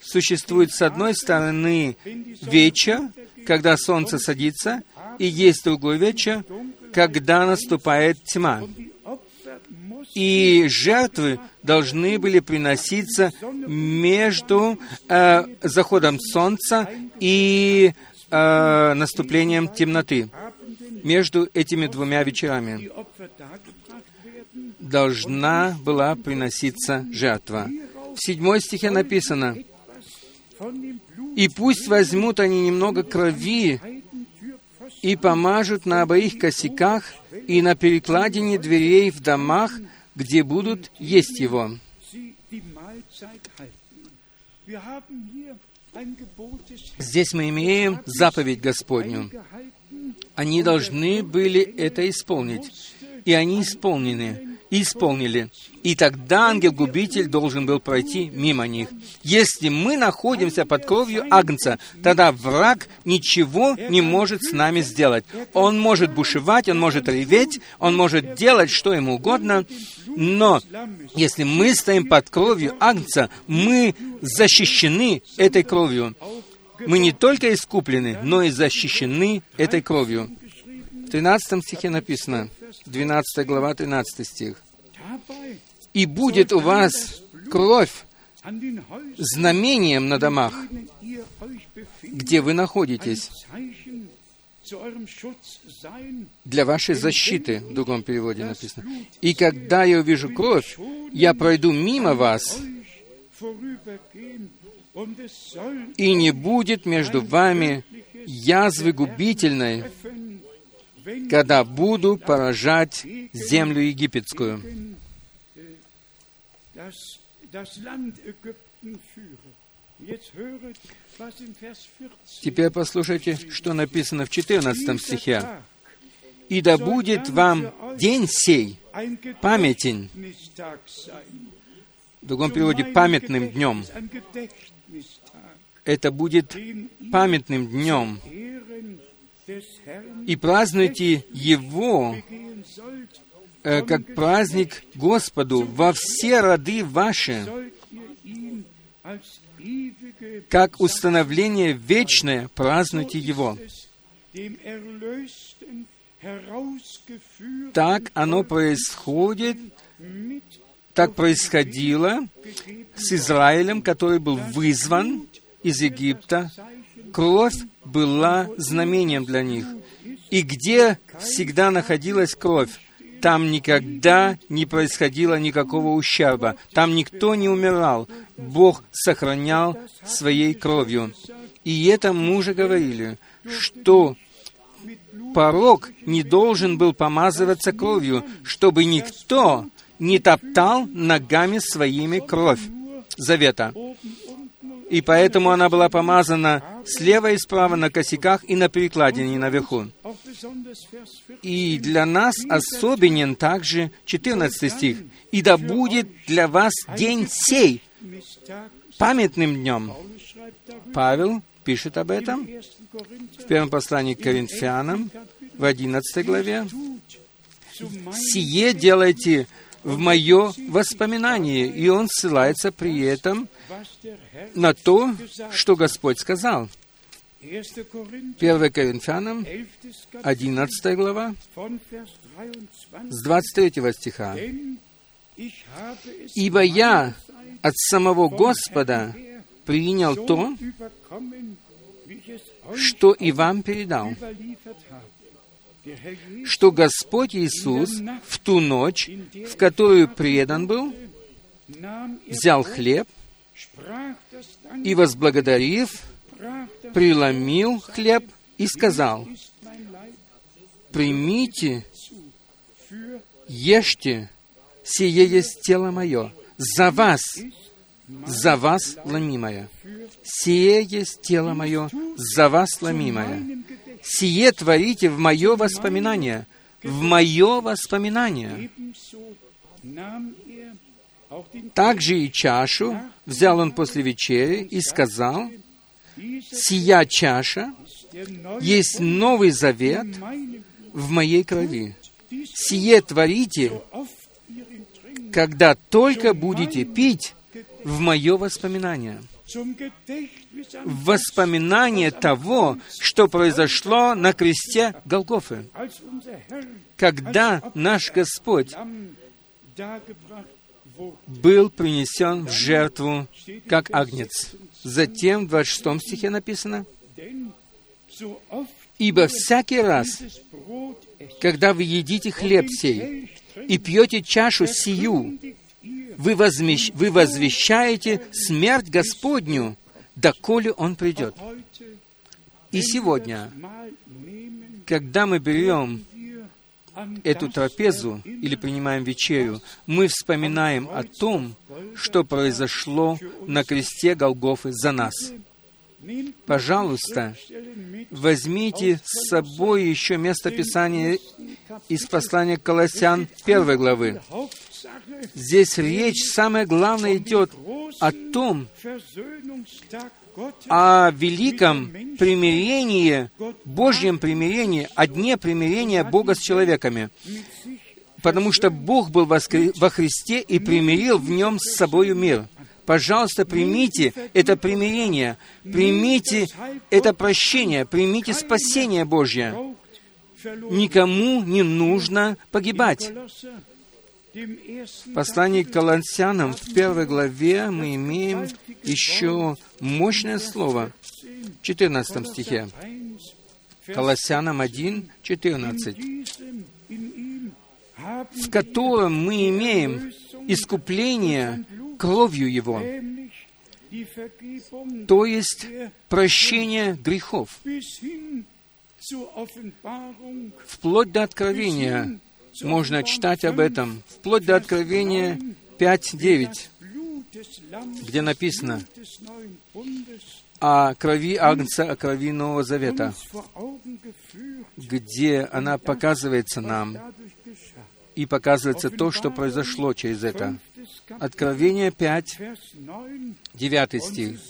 существует с одной стороны вечер, когда солнце садится, и есть другой вечер, когда наступает тьма. И жертвы должны были приноситься между э, заходом солнца и э, наступлением темноты между этими двумя вечерами должна была приноситься жертва. В седьмой стихе написано, «И пусть возьмут они немного крови и помажут на обоих косяках и на перекладине дверей в домах, где будут есть его». Здесь мы имеем заповедь Господню они должны были это исполнить. И они исполнены. Исполнили. И тогда ангел-губитель должен был пройти мимо них. Если мы находимся под кровью Агнца, тогда враг ничего не может с нами сделать. Он может бушевать, он может реветь, он может делать что ему угодно, но если мы стоим под кровью Агнца, мы защищены этой кровью. Мы не только искуплены, но и защищены этой кровью. В 13 стихе написано, 12 глава, 13 стих. «И будет у вас кровь знамением на домах, где вы находитесь, для вашей защиты, в другом переводе написано. И когда я увижу кровь, я пройду мимо вас, и не будет между вами язвы губительной, когда буду поражать землю египетскую. Теперь послушайте, что написано в 14 стихе. «И да будет вам день сей памятен». В другом переводе «памятным днем». Это будет памятным днем. И празднуйте его как праздник Господу во все роды ваши, как установление вечное, празднуйте его. Так оно происходит, так происходило с Израилем, который был вызван из Египта. Кровь была знамением для них. И где всегда находилась кровь, там никогда не происходило никакого ущерба. Там никто не умирал. Бог сохранял своей кровью. И это мы уже говорили, что порог не должен был помазываться кровью, чтобы никто не топтал ногами своими кровь завета. И поэтому она была помазана слева и справа на косяках и на перекладине наверху. И для нас особенен также 14 стих. «И да будет для вас день сей памятным днем». Павел пишет об этом в первом послании к Коринфянам, в 11 главе. «Сие делайте в мое воспоминание». И он ссылается при этом на то, что Господь сказал. 1 Коринфянам, 11 глава, с 23 стиха. «Ибо я от самого Господа принял то, что и вам передал, что Господь Иисус в ту ночь, в которую предан был, взял хлеб и, возблагодарив, преломил хлеб и сказал, «Примите, ешьте, сие есть тело мое, за вас, за вас ломимое. Сие есть тело мое, за вас ломимое. Сие творите в мое воспоминание, в мое воспоминание. Также и чашу взял он после вечери и сказал, «Сия чаша есть новый завет в моей крови. Сие творите, когда только будете пить в мое воспоминание» воспоминание того, что произошло на кресте Голгофы, когда наш Господь был принесен в жертву как агнец. Затем в 26 стихе написано, «Ибо всякий раз, когда вы едите хлеб сей и пьете чашу сию, вы, возмещ, вы возвещаете смерть Господню, доколе Он придет. И сегодня, когда мы берем эту трапезу или принимаем вечерю, мы вспоминаем о том, что произошло на кресте Голгофы за нас. Пожалуйста, возьмите с собой еще место Писания из послания Колоссян первой главы. Здесь речь, самое главное, идет о том, о великом примирении, Божьем примирении, о дне примирения Бога с человеками. Потому что Бог был во Христе и примирил в нем с собою мир. Пожалуйста, примите это примирение, примите это прощение, примите спасение Божье. Никому не нужно погибать. В послании к Колоссянам в первой главе мы имеем еще мощное слово. В 14 стихе. Колоссянам 1, 14, в котором мы имеем искупление кровью Его, то есть прощение грехов, вплоть до откровения можно читать об этом, вплоть до Откровения 5.9, где написано о крови Агнца, о крови Нового Завета, где она показывается нам, и показывается то, что произошло через это. Откровение 5, 9 стих.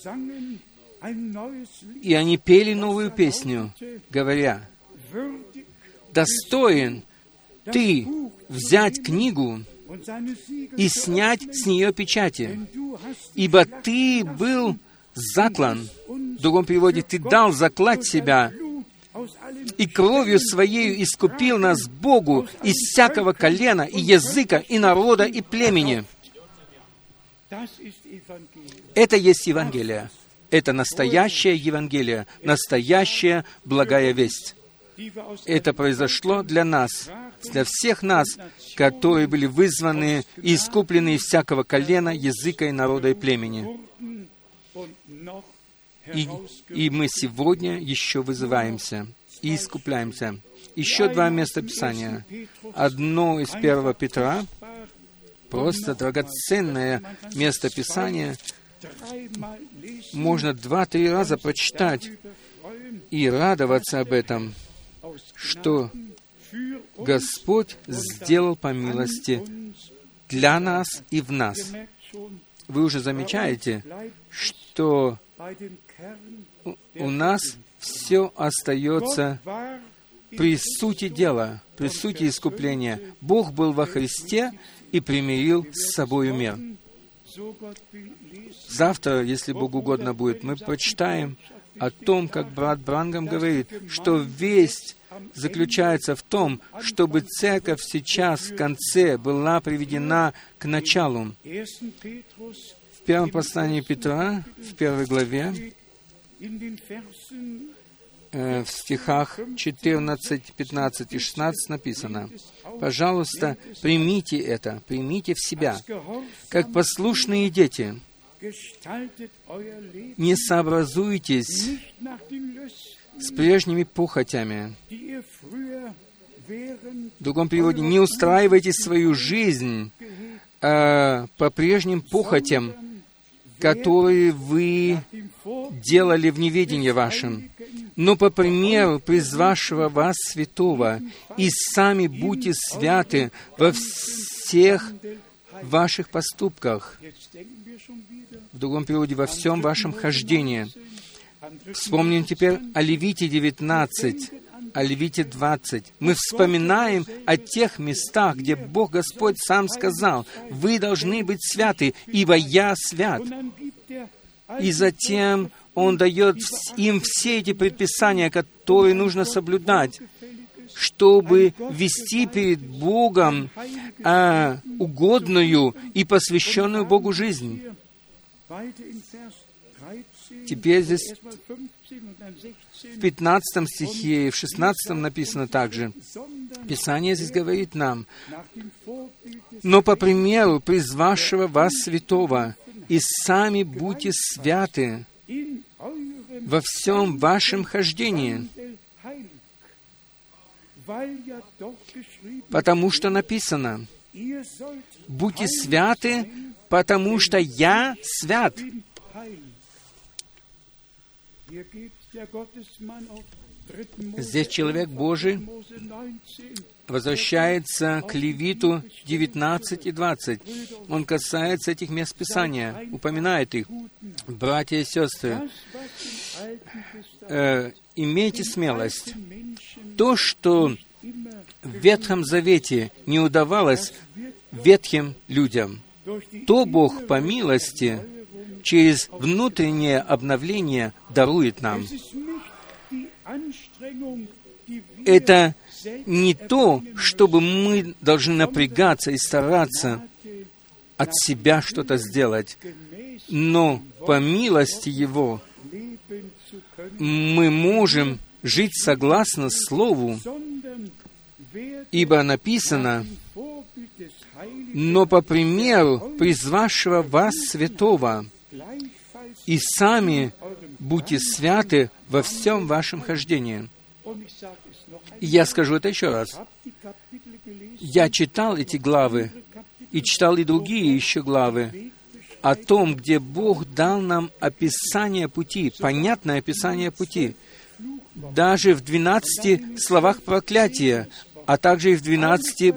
«И они пели новую песню, говоря, «Достоин ты взять книгу и снять с нее печати, ибо ты был заклан. В другом переводе, ты дал заклад себя, и кровью своей искупил нас Богу из всякого колена, и языка, и народа, и племени. Это есть Евангелие. Это настоящее Евангелие, настоящая благая весть. Это произошло для нас, для всех нас, которые были вызваны и искуплены из всякого колена, языка и народа и племени. И, и мы сегодня еще вызываемся и искупляемся. Еще два места Писания. Одно из первого Петра, просто драгоценное место Писания, можно два-три раза прочитать и радоваться об этом, что Господь сделал по милости для нас и в нас. Вы уже замечаете, что у нас все остается при сути дела, при сути искупления. Бог был во Христе и примирил с собою мир. Завтра, если Богу угодно будет, мы прочитаем о том, как брат Брангам говорит, что весть заключается в том, чтобы церковь сейчас в конце была приведена к началу. В первом послании Петра, в первой главе, э, в стихах 14, 15 и 16 написано, «Пожалуйста, примите это, примите в себя, как послушные дети. Не сообразуйтесь с прежними похотями. В другом переводе, не устраивайте свою жизнь э, по прежним похотям, которые вы делали в неведении вашем, но по примеру призвавшего вас святого, и сами будьте святы во всех ваших поступках. В другом переводе, во всем вашем хождении. Вспомним теперь о Левите 19, о Левите 20. Мы вспоминаем о тех местах, где Бог Господь сам сказал, «Вы должны быть святы, ибо Я свят». И затем Он дает им все эти предписания, которые нужно соблюдать, чтобы вести перед Богом а, угодную и посвященную Богу жизнь. Теперь здесь в 15 стихе и в 16 написано также. Писание здесь говорит нам, «Но по примеру призвавшего вас святого, и сами будьте святы во всем вашем хождении, потому что написано, «Будьте святы, потому что я свят». Здесь человек Божий возвращается к Левиту 19 и 20. Он касается этих мест Писания, упоминает их. Братья и сестры, э, имейте смелость. То, что в Ветхом Завете не удавалось ветхим людям, то Бог по милости через внутреннее обновление дарует нам. Это не то, чтобы мы должны напрягаться и стараться от себя что-то сделать, но по милости Его мы можем жить согласно Слову, ибо написано, «Но по примеру призвавшего вас святого, и сами будьте святы во всем вашем хождении». Я скажу это еще раз. Я читал эти главы, и читал и другие еще главы о том, где Бог дал нам описание пути, понятное описание пути. Даже в 12 словах проклятия, а также и в 12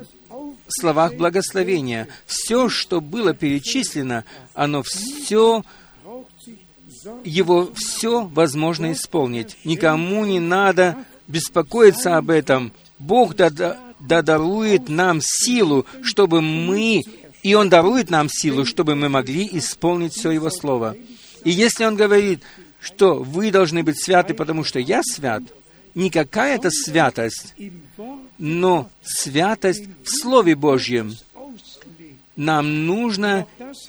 словах благословения. Все, что было перечислено, оно все его все возможно исполнить. Никому не надо беспокоиться об этом. Бог да, да дарует нам силу, чтобы мы, и Он дарует нам силу, чтобы мы могли исполнить все Его Слово. И если Он говорит, что вы должны быть святы, потому что я свят, не какая-то святость, но святость в Слове Божьем. Нам нужно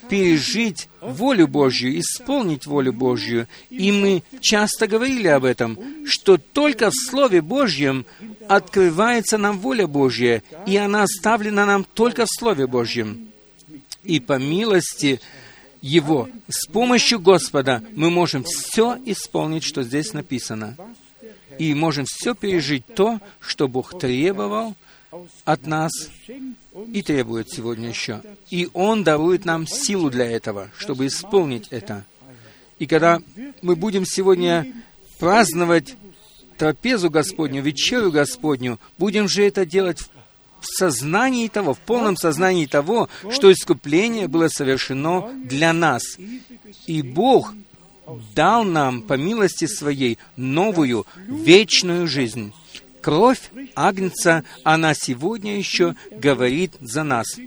пережить волю Божью, исполнить волю Божью. И мы часто говорили об этом, что только в Слове Божьем открывается нам воля Божья, и она оставлена нам только в Слове Божьем. И по милости Его, с помощью Господа, мы можем все исполнить, что здесь написано и можем все пережить то, что Бог требовал от нас и требует сегодня еще. И Он дарует нам силу для этого, чтобы исполнить это. И когда мы будем сегодня праздновать трапезу Господню, вечерю Господню, будем же это делать в сознании того, в полном сознании того, что искупление было совершено для нас. И Бог дал нам по милости своей новую вечную жизнь. Кровь Агнца, она сегодня еще говорит за нас.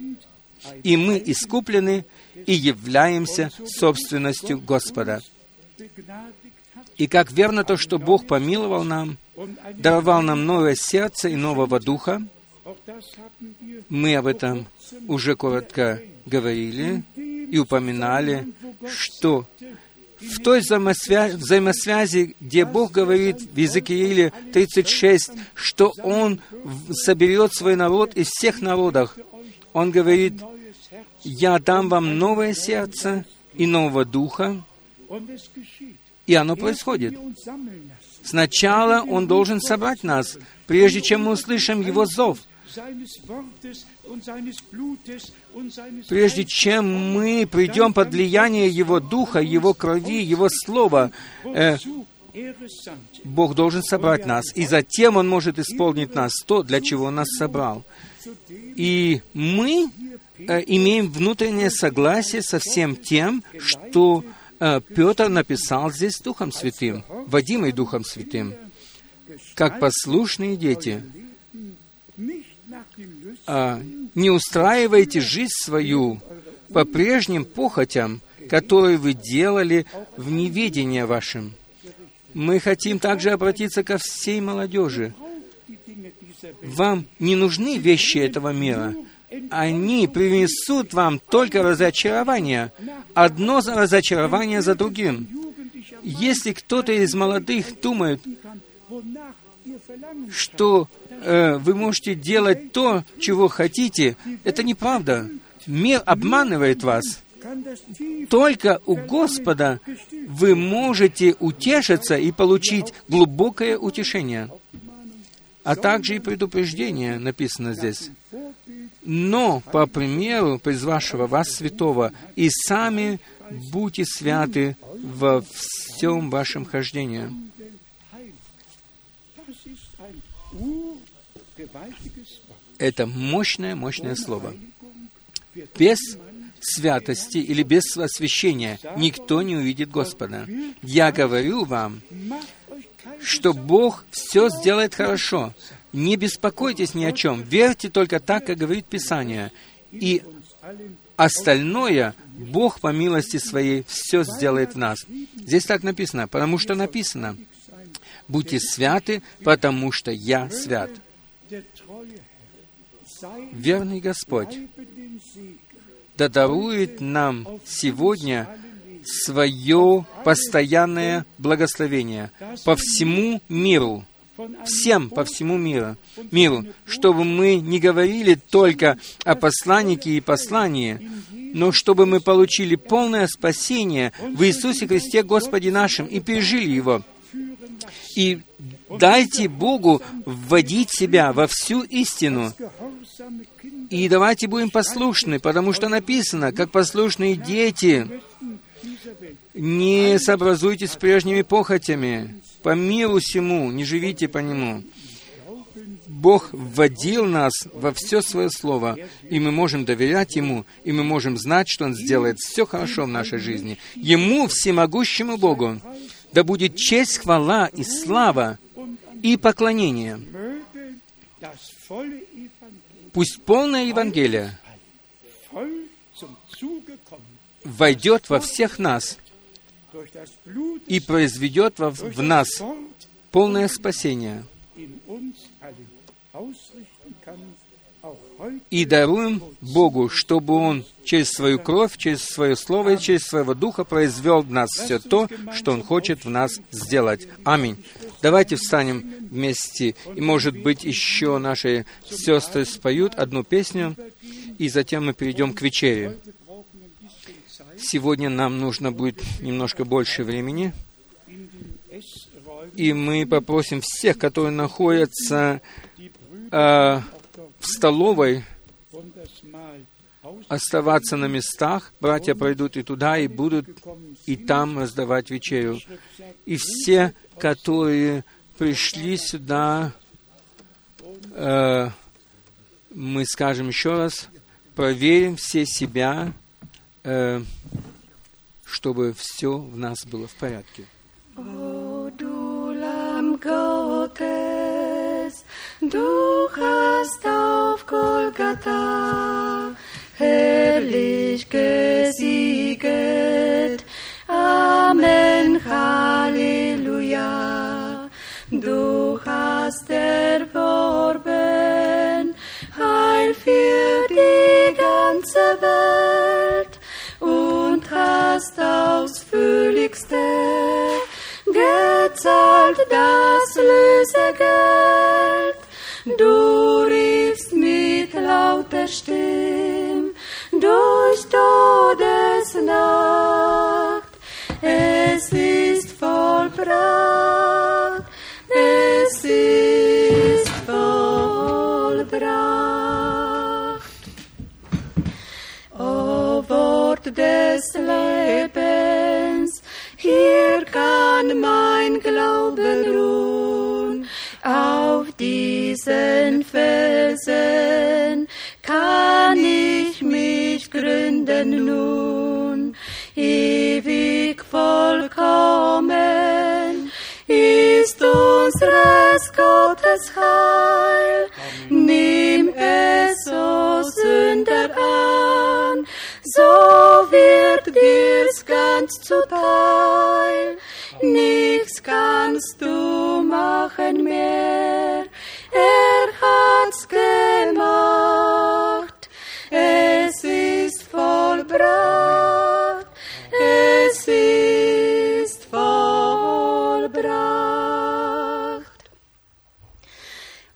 И мы искуплены и являемся собственностью Господа. И как верно то, что Бог помиловал нам, даровал нам новое сердце и нового духа, мы об этом уже коротко говорили и упоминали, что в той взаимосвязи, взаимосвязи, где Бог говорит в Иезекииле 36, что Он соберет свой народ из всех народов. Он говорит, «Я дам вам новое сердце и нового духа», и оно происходит. Сначала Он должен собрать нас, прежде чем мы услышим Его зов. Прежде чем мы придем под влияние Его Духа, Его крови, Его Слова, э, Бог должен собрать нас, и затем Он может исполнить нас то, для чего Он нас собрал. И мы э, имеем внутреннее согласие со всем тем, что э, Петр написал здесь Духом Святым, водимый Духом Святым. Как послушные дети, а, не устраивайте жизнь свою по прежним похотям, которые вы делали в неведении вашем. Мы хотим также обратиться ко всей молодежи. Вам не нужны вещи этого мира. Они принесут вам только разочарование. Одно разочарование за другим. Если кто-то из молодых думает, что э, вы можете делать то, чего хотите, это неправда. Мир обманывает вас. Только у Господа вы можете утешиться и получить глубокое утешение. А также и предупреждение написано здесь. Но по примеру призвавшего вас святого, и сами будьте святы во всем вашем хождении. Это мощное, мощное слово. Без святости или без освящения никто не увидит Господа. Я говорю вам, что Бог все сделает хорошо. Не беспокойтесь ни о чем. Верьте только так, как говорит Писание. И остальное Бог по милости своей все сделает в нас. Здесь так написано, потому что написано, будьте святы, потому что я свят. Верный Господь да дарует нам сегодня свое постоянное благословение по всему миру, всем по всему миру, миру, чтобы мы не говорили только о посланнике и послании, но чтобы мы получили полное спасение в Иисусе Христе Господе нашим и пережили его. И дайте Богу вводить себя во всю истину. И давайте будем послушны, потому что написано, как послушные дети, не сообразуйтесь с прежними похотями, по миру всему, не живите по нему. Бог вводил нас во все свое слово, и мы можем доверять Ему, и мы можем знать, что Он сделает все хорошо в нашей жизни. Ему, всемогущему Богу, да будет честь, хвала и слава и поклонение. Пусть полное Евангелие войдет во всех нас и произведет в нас полное спасение и даруем Богу, чтобы Он через свою кровь, через свое слово и через своего Духа произвел в нас все то, что Он хочет в нас сделать. Аминь. Давайте встанем вместе, и, может быть, еще наши сестры споют одну песню, и затем мы перейдем к вечере. Сегодня нам нужно будет немножко больше времени, и мы попросим всех, которые находятся э, в столовой оставаться на местах, братья пройдут и туда, и будут и там раздавать вечерю. И все, которые пришли сюда, э, мы скажем еще раз, проверим все себя, э, чтобы все в нас было в порядке. O du hast auf Golgatha herrlich gesieget. Amen, Halleluja. Du hast erworben Heil für die ganze Welt und hast ausführlichste gezahlt das Lösegeld. Du riefst mit lauter Stimm durch Todesnacht. Es ist vollbracht, es ist vollbracht. O Wort des Lebens, hier kann mein Glaube ruhen. Auf diesen Felsen kann ich mich gründen nun. Ewig vollkommen ist unseres Gottes Heil. Nimm es, o Sünder, an, so wird dir's ganz zuteil. Nichts kannst du machen mehr, er hat's gemacht. Es ist vollbracht, es ist vollbracht.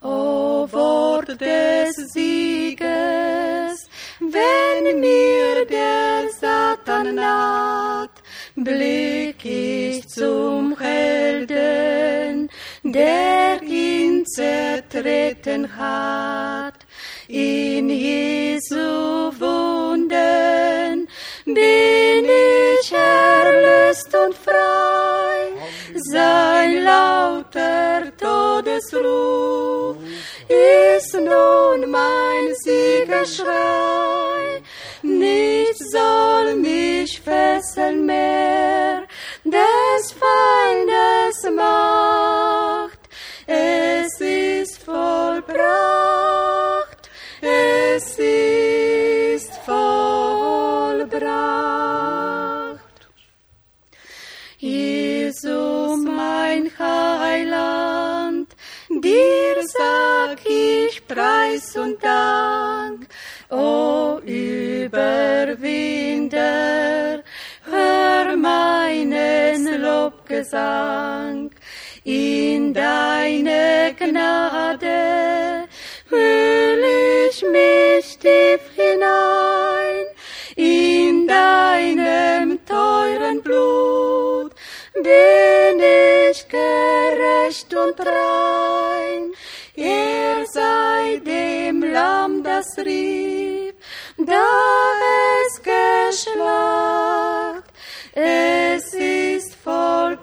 O Wort des Sieges, wenn mir der Satan naht, ich zum Helden, der ihn zertreten hat. In Jesu Wunden bin ich erlöst und frei. Sein lauter Todesruf ist nun mein Siegerschrei. Nichts soll mich fesseln mehr, des Feindes Macht. Es ist vollbracht, es ist vollbracht. Jesu, mein Heiland, dir sag ich Preis und Dank. O Überwinder, meinen Lobgesang. In deine Gnade hüll ich mich tief hinein. In deinem teuren Blut bin ich gerecht und rein. Er sei dem Lamm das rieb, da es geschlacht. Es ist vollbracht,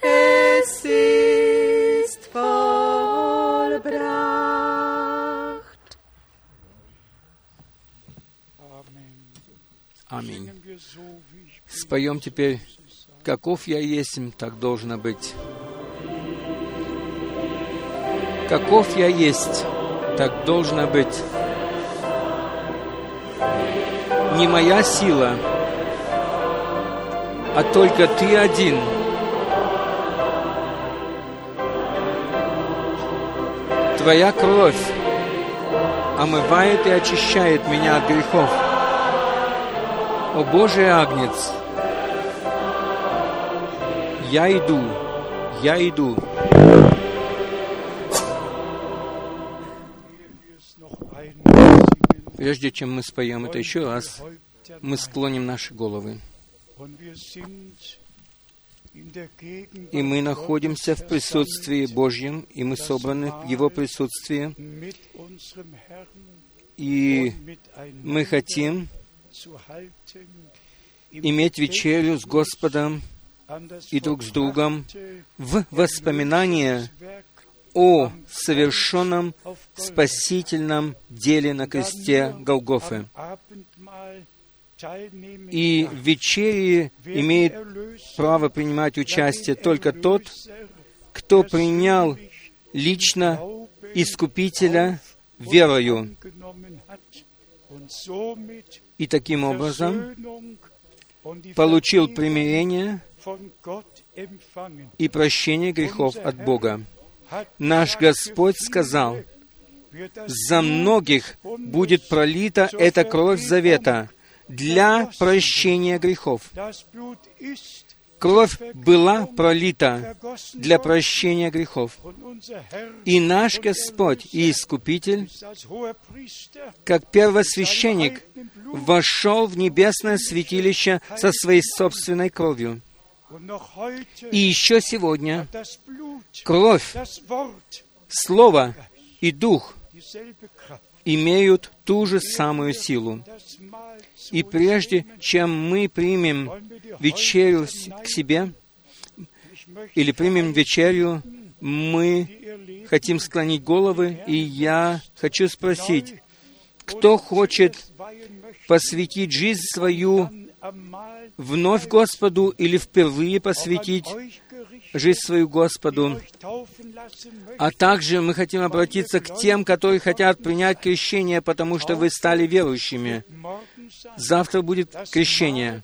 es ist vollbracht. Аминь. Споем теперь «Каков я есть, так должно быть». Каков я есть, так должно быть. Не моя сила, а только Ты один. Твоя кровь омывает и очищает меня от грехов. О Божий Агнец, я иду, я иду. Прежде чем мы споем это еще раз, мы склоним наши головы. И мы находимся в присутствии Божьем, и мы собраны в Его присутствии, и мы хотим иметь вечерю с Господом и друг с другом в воспоминание о совершенном спасительном деле на кресте Голгофы. И в вечере имеет право принимать участие только тот, кто принял лично Искупителя верою. И таким образом получил примирение и прощение грехов от Бога. Наш Господь сказал, «За многих будет пролита эта кровь завета для прощения грехов». Кровь была пролита для прощения грехов. И наш Господь и Искупитель, как первосвященник, вошел в небесное святилище со своей собственной кровью. И еще сегодня кровь, Слово и Дух имеют ту же самую силу. И прежде чем мы примем вечерю к себе, или примем вечерю, мы хотим склонить головы, и я хочу спросить, кто хочет посвятить жизнь свою вновь Господу или впервые посвятить жизнь свою Господу. А также мы хотим обратиться к тем, которые хотят принять крещение, потому что вы стали верующими. Завтра будет крещение.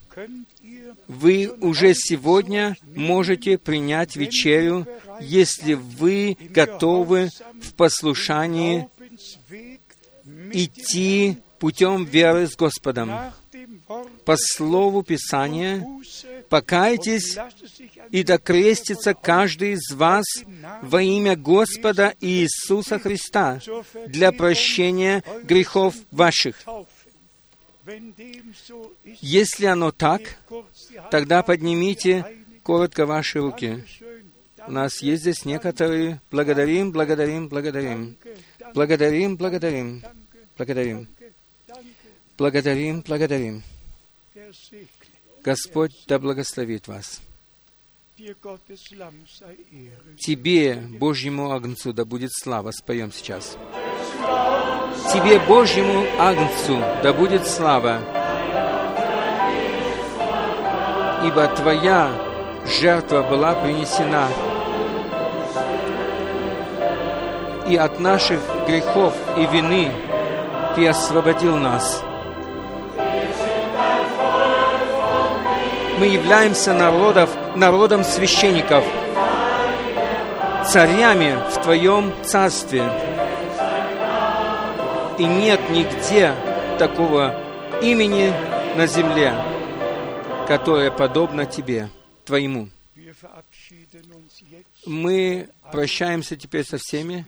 Вы уже сегодня можете принять вечерю, если вы готовы в послушании идти путем веры с Господом. По слову Писания, покайтесь и докрестится каждый из вас во имя Господа Иисуса Христа для прощения грехов ваших. Если оно так, тогда поднимите коротко ваши руки. У нас есть здесь некоторые. Благодарим, благодарим, благодарим. Благодарим, благодарим, благодарим. Благодарим, благодарим. Господь да благословит вас. Тебе, Божьему Агнцу, да будет слава. Споем сейчас. Тебе, Божьему Агнцу, да будет слава, ибо Твоя жертва была принесена, и от наших грехов и вины Ты освободил нас. Мы являемся народов, народом священников, царями в Твоем царстве. И нет нигде такого имени на земле, которое подобно Тебе, Твоему. Мы прощаемся теперь со всеми,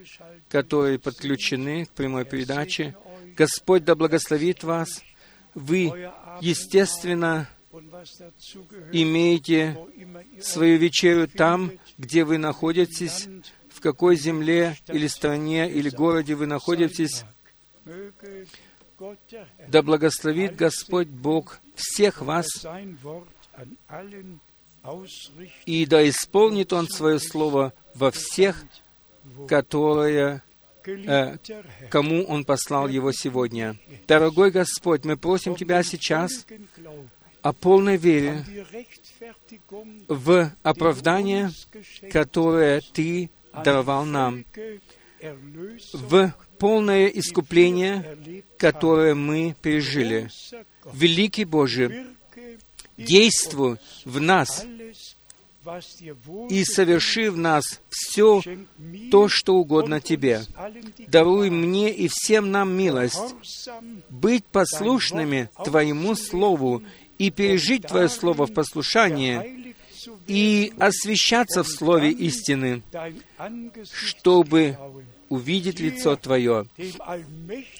которые подключены к прямой передаче. Господь да благословит вас. Вы, естественно, имеете свою вечерю там, где вы находитесь, в какой земле или стране или городе вы находитесь. Да благословит Господь Бог всех вас, и да исполнит Он свое слово во всех, которые, э, кому Он послал его сегодня. Дорогой Господь, мы просим Тебя сейчас о полной вере в оправдание, которое Ты даровал нам, в полное искупление, которое мы пережили. Великий Боже, действуй в нас и соверши в нас все то, что угодно Тебе. Даруй мне и всем нам милость быть послушными Твоему Слову и пережить Твое Слово в послушании, и освящаться в Слове истины, чтобы увидеть лицо Твое.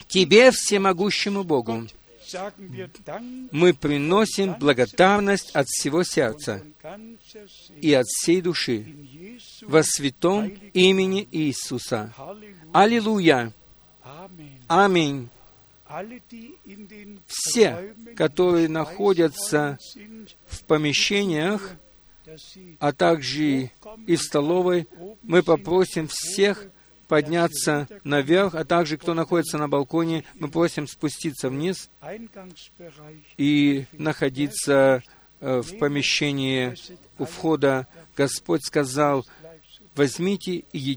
Тебе, всемогущему Богу, мы приносим благодарность от всего сердца и от всей души во святом имени Иисуса. Аллилуйя! Аминь! Все, которые находятся в помещениях, а также и в столовой, мы попросим всех подняться наверх, а также кто находится на балконе, мы просим спуститься вниз и находиться э, в помещении у входа. Господь сказал, возьмите и едите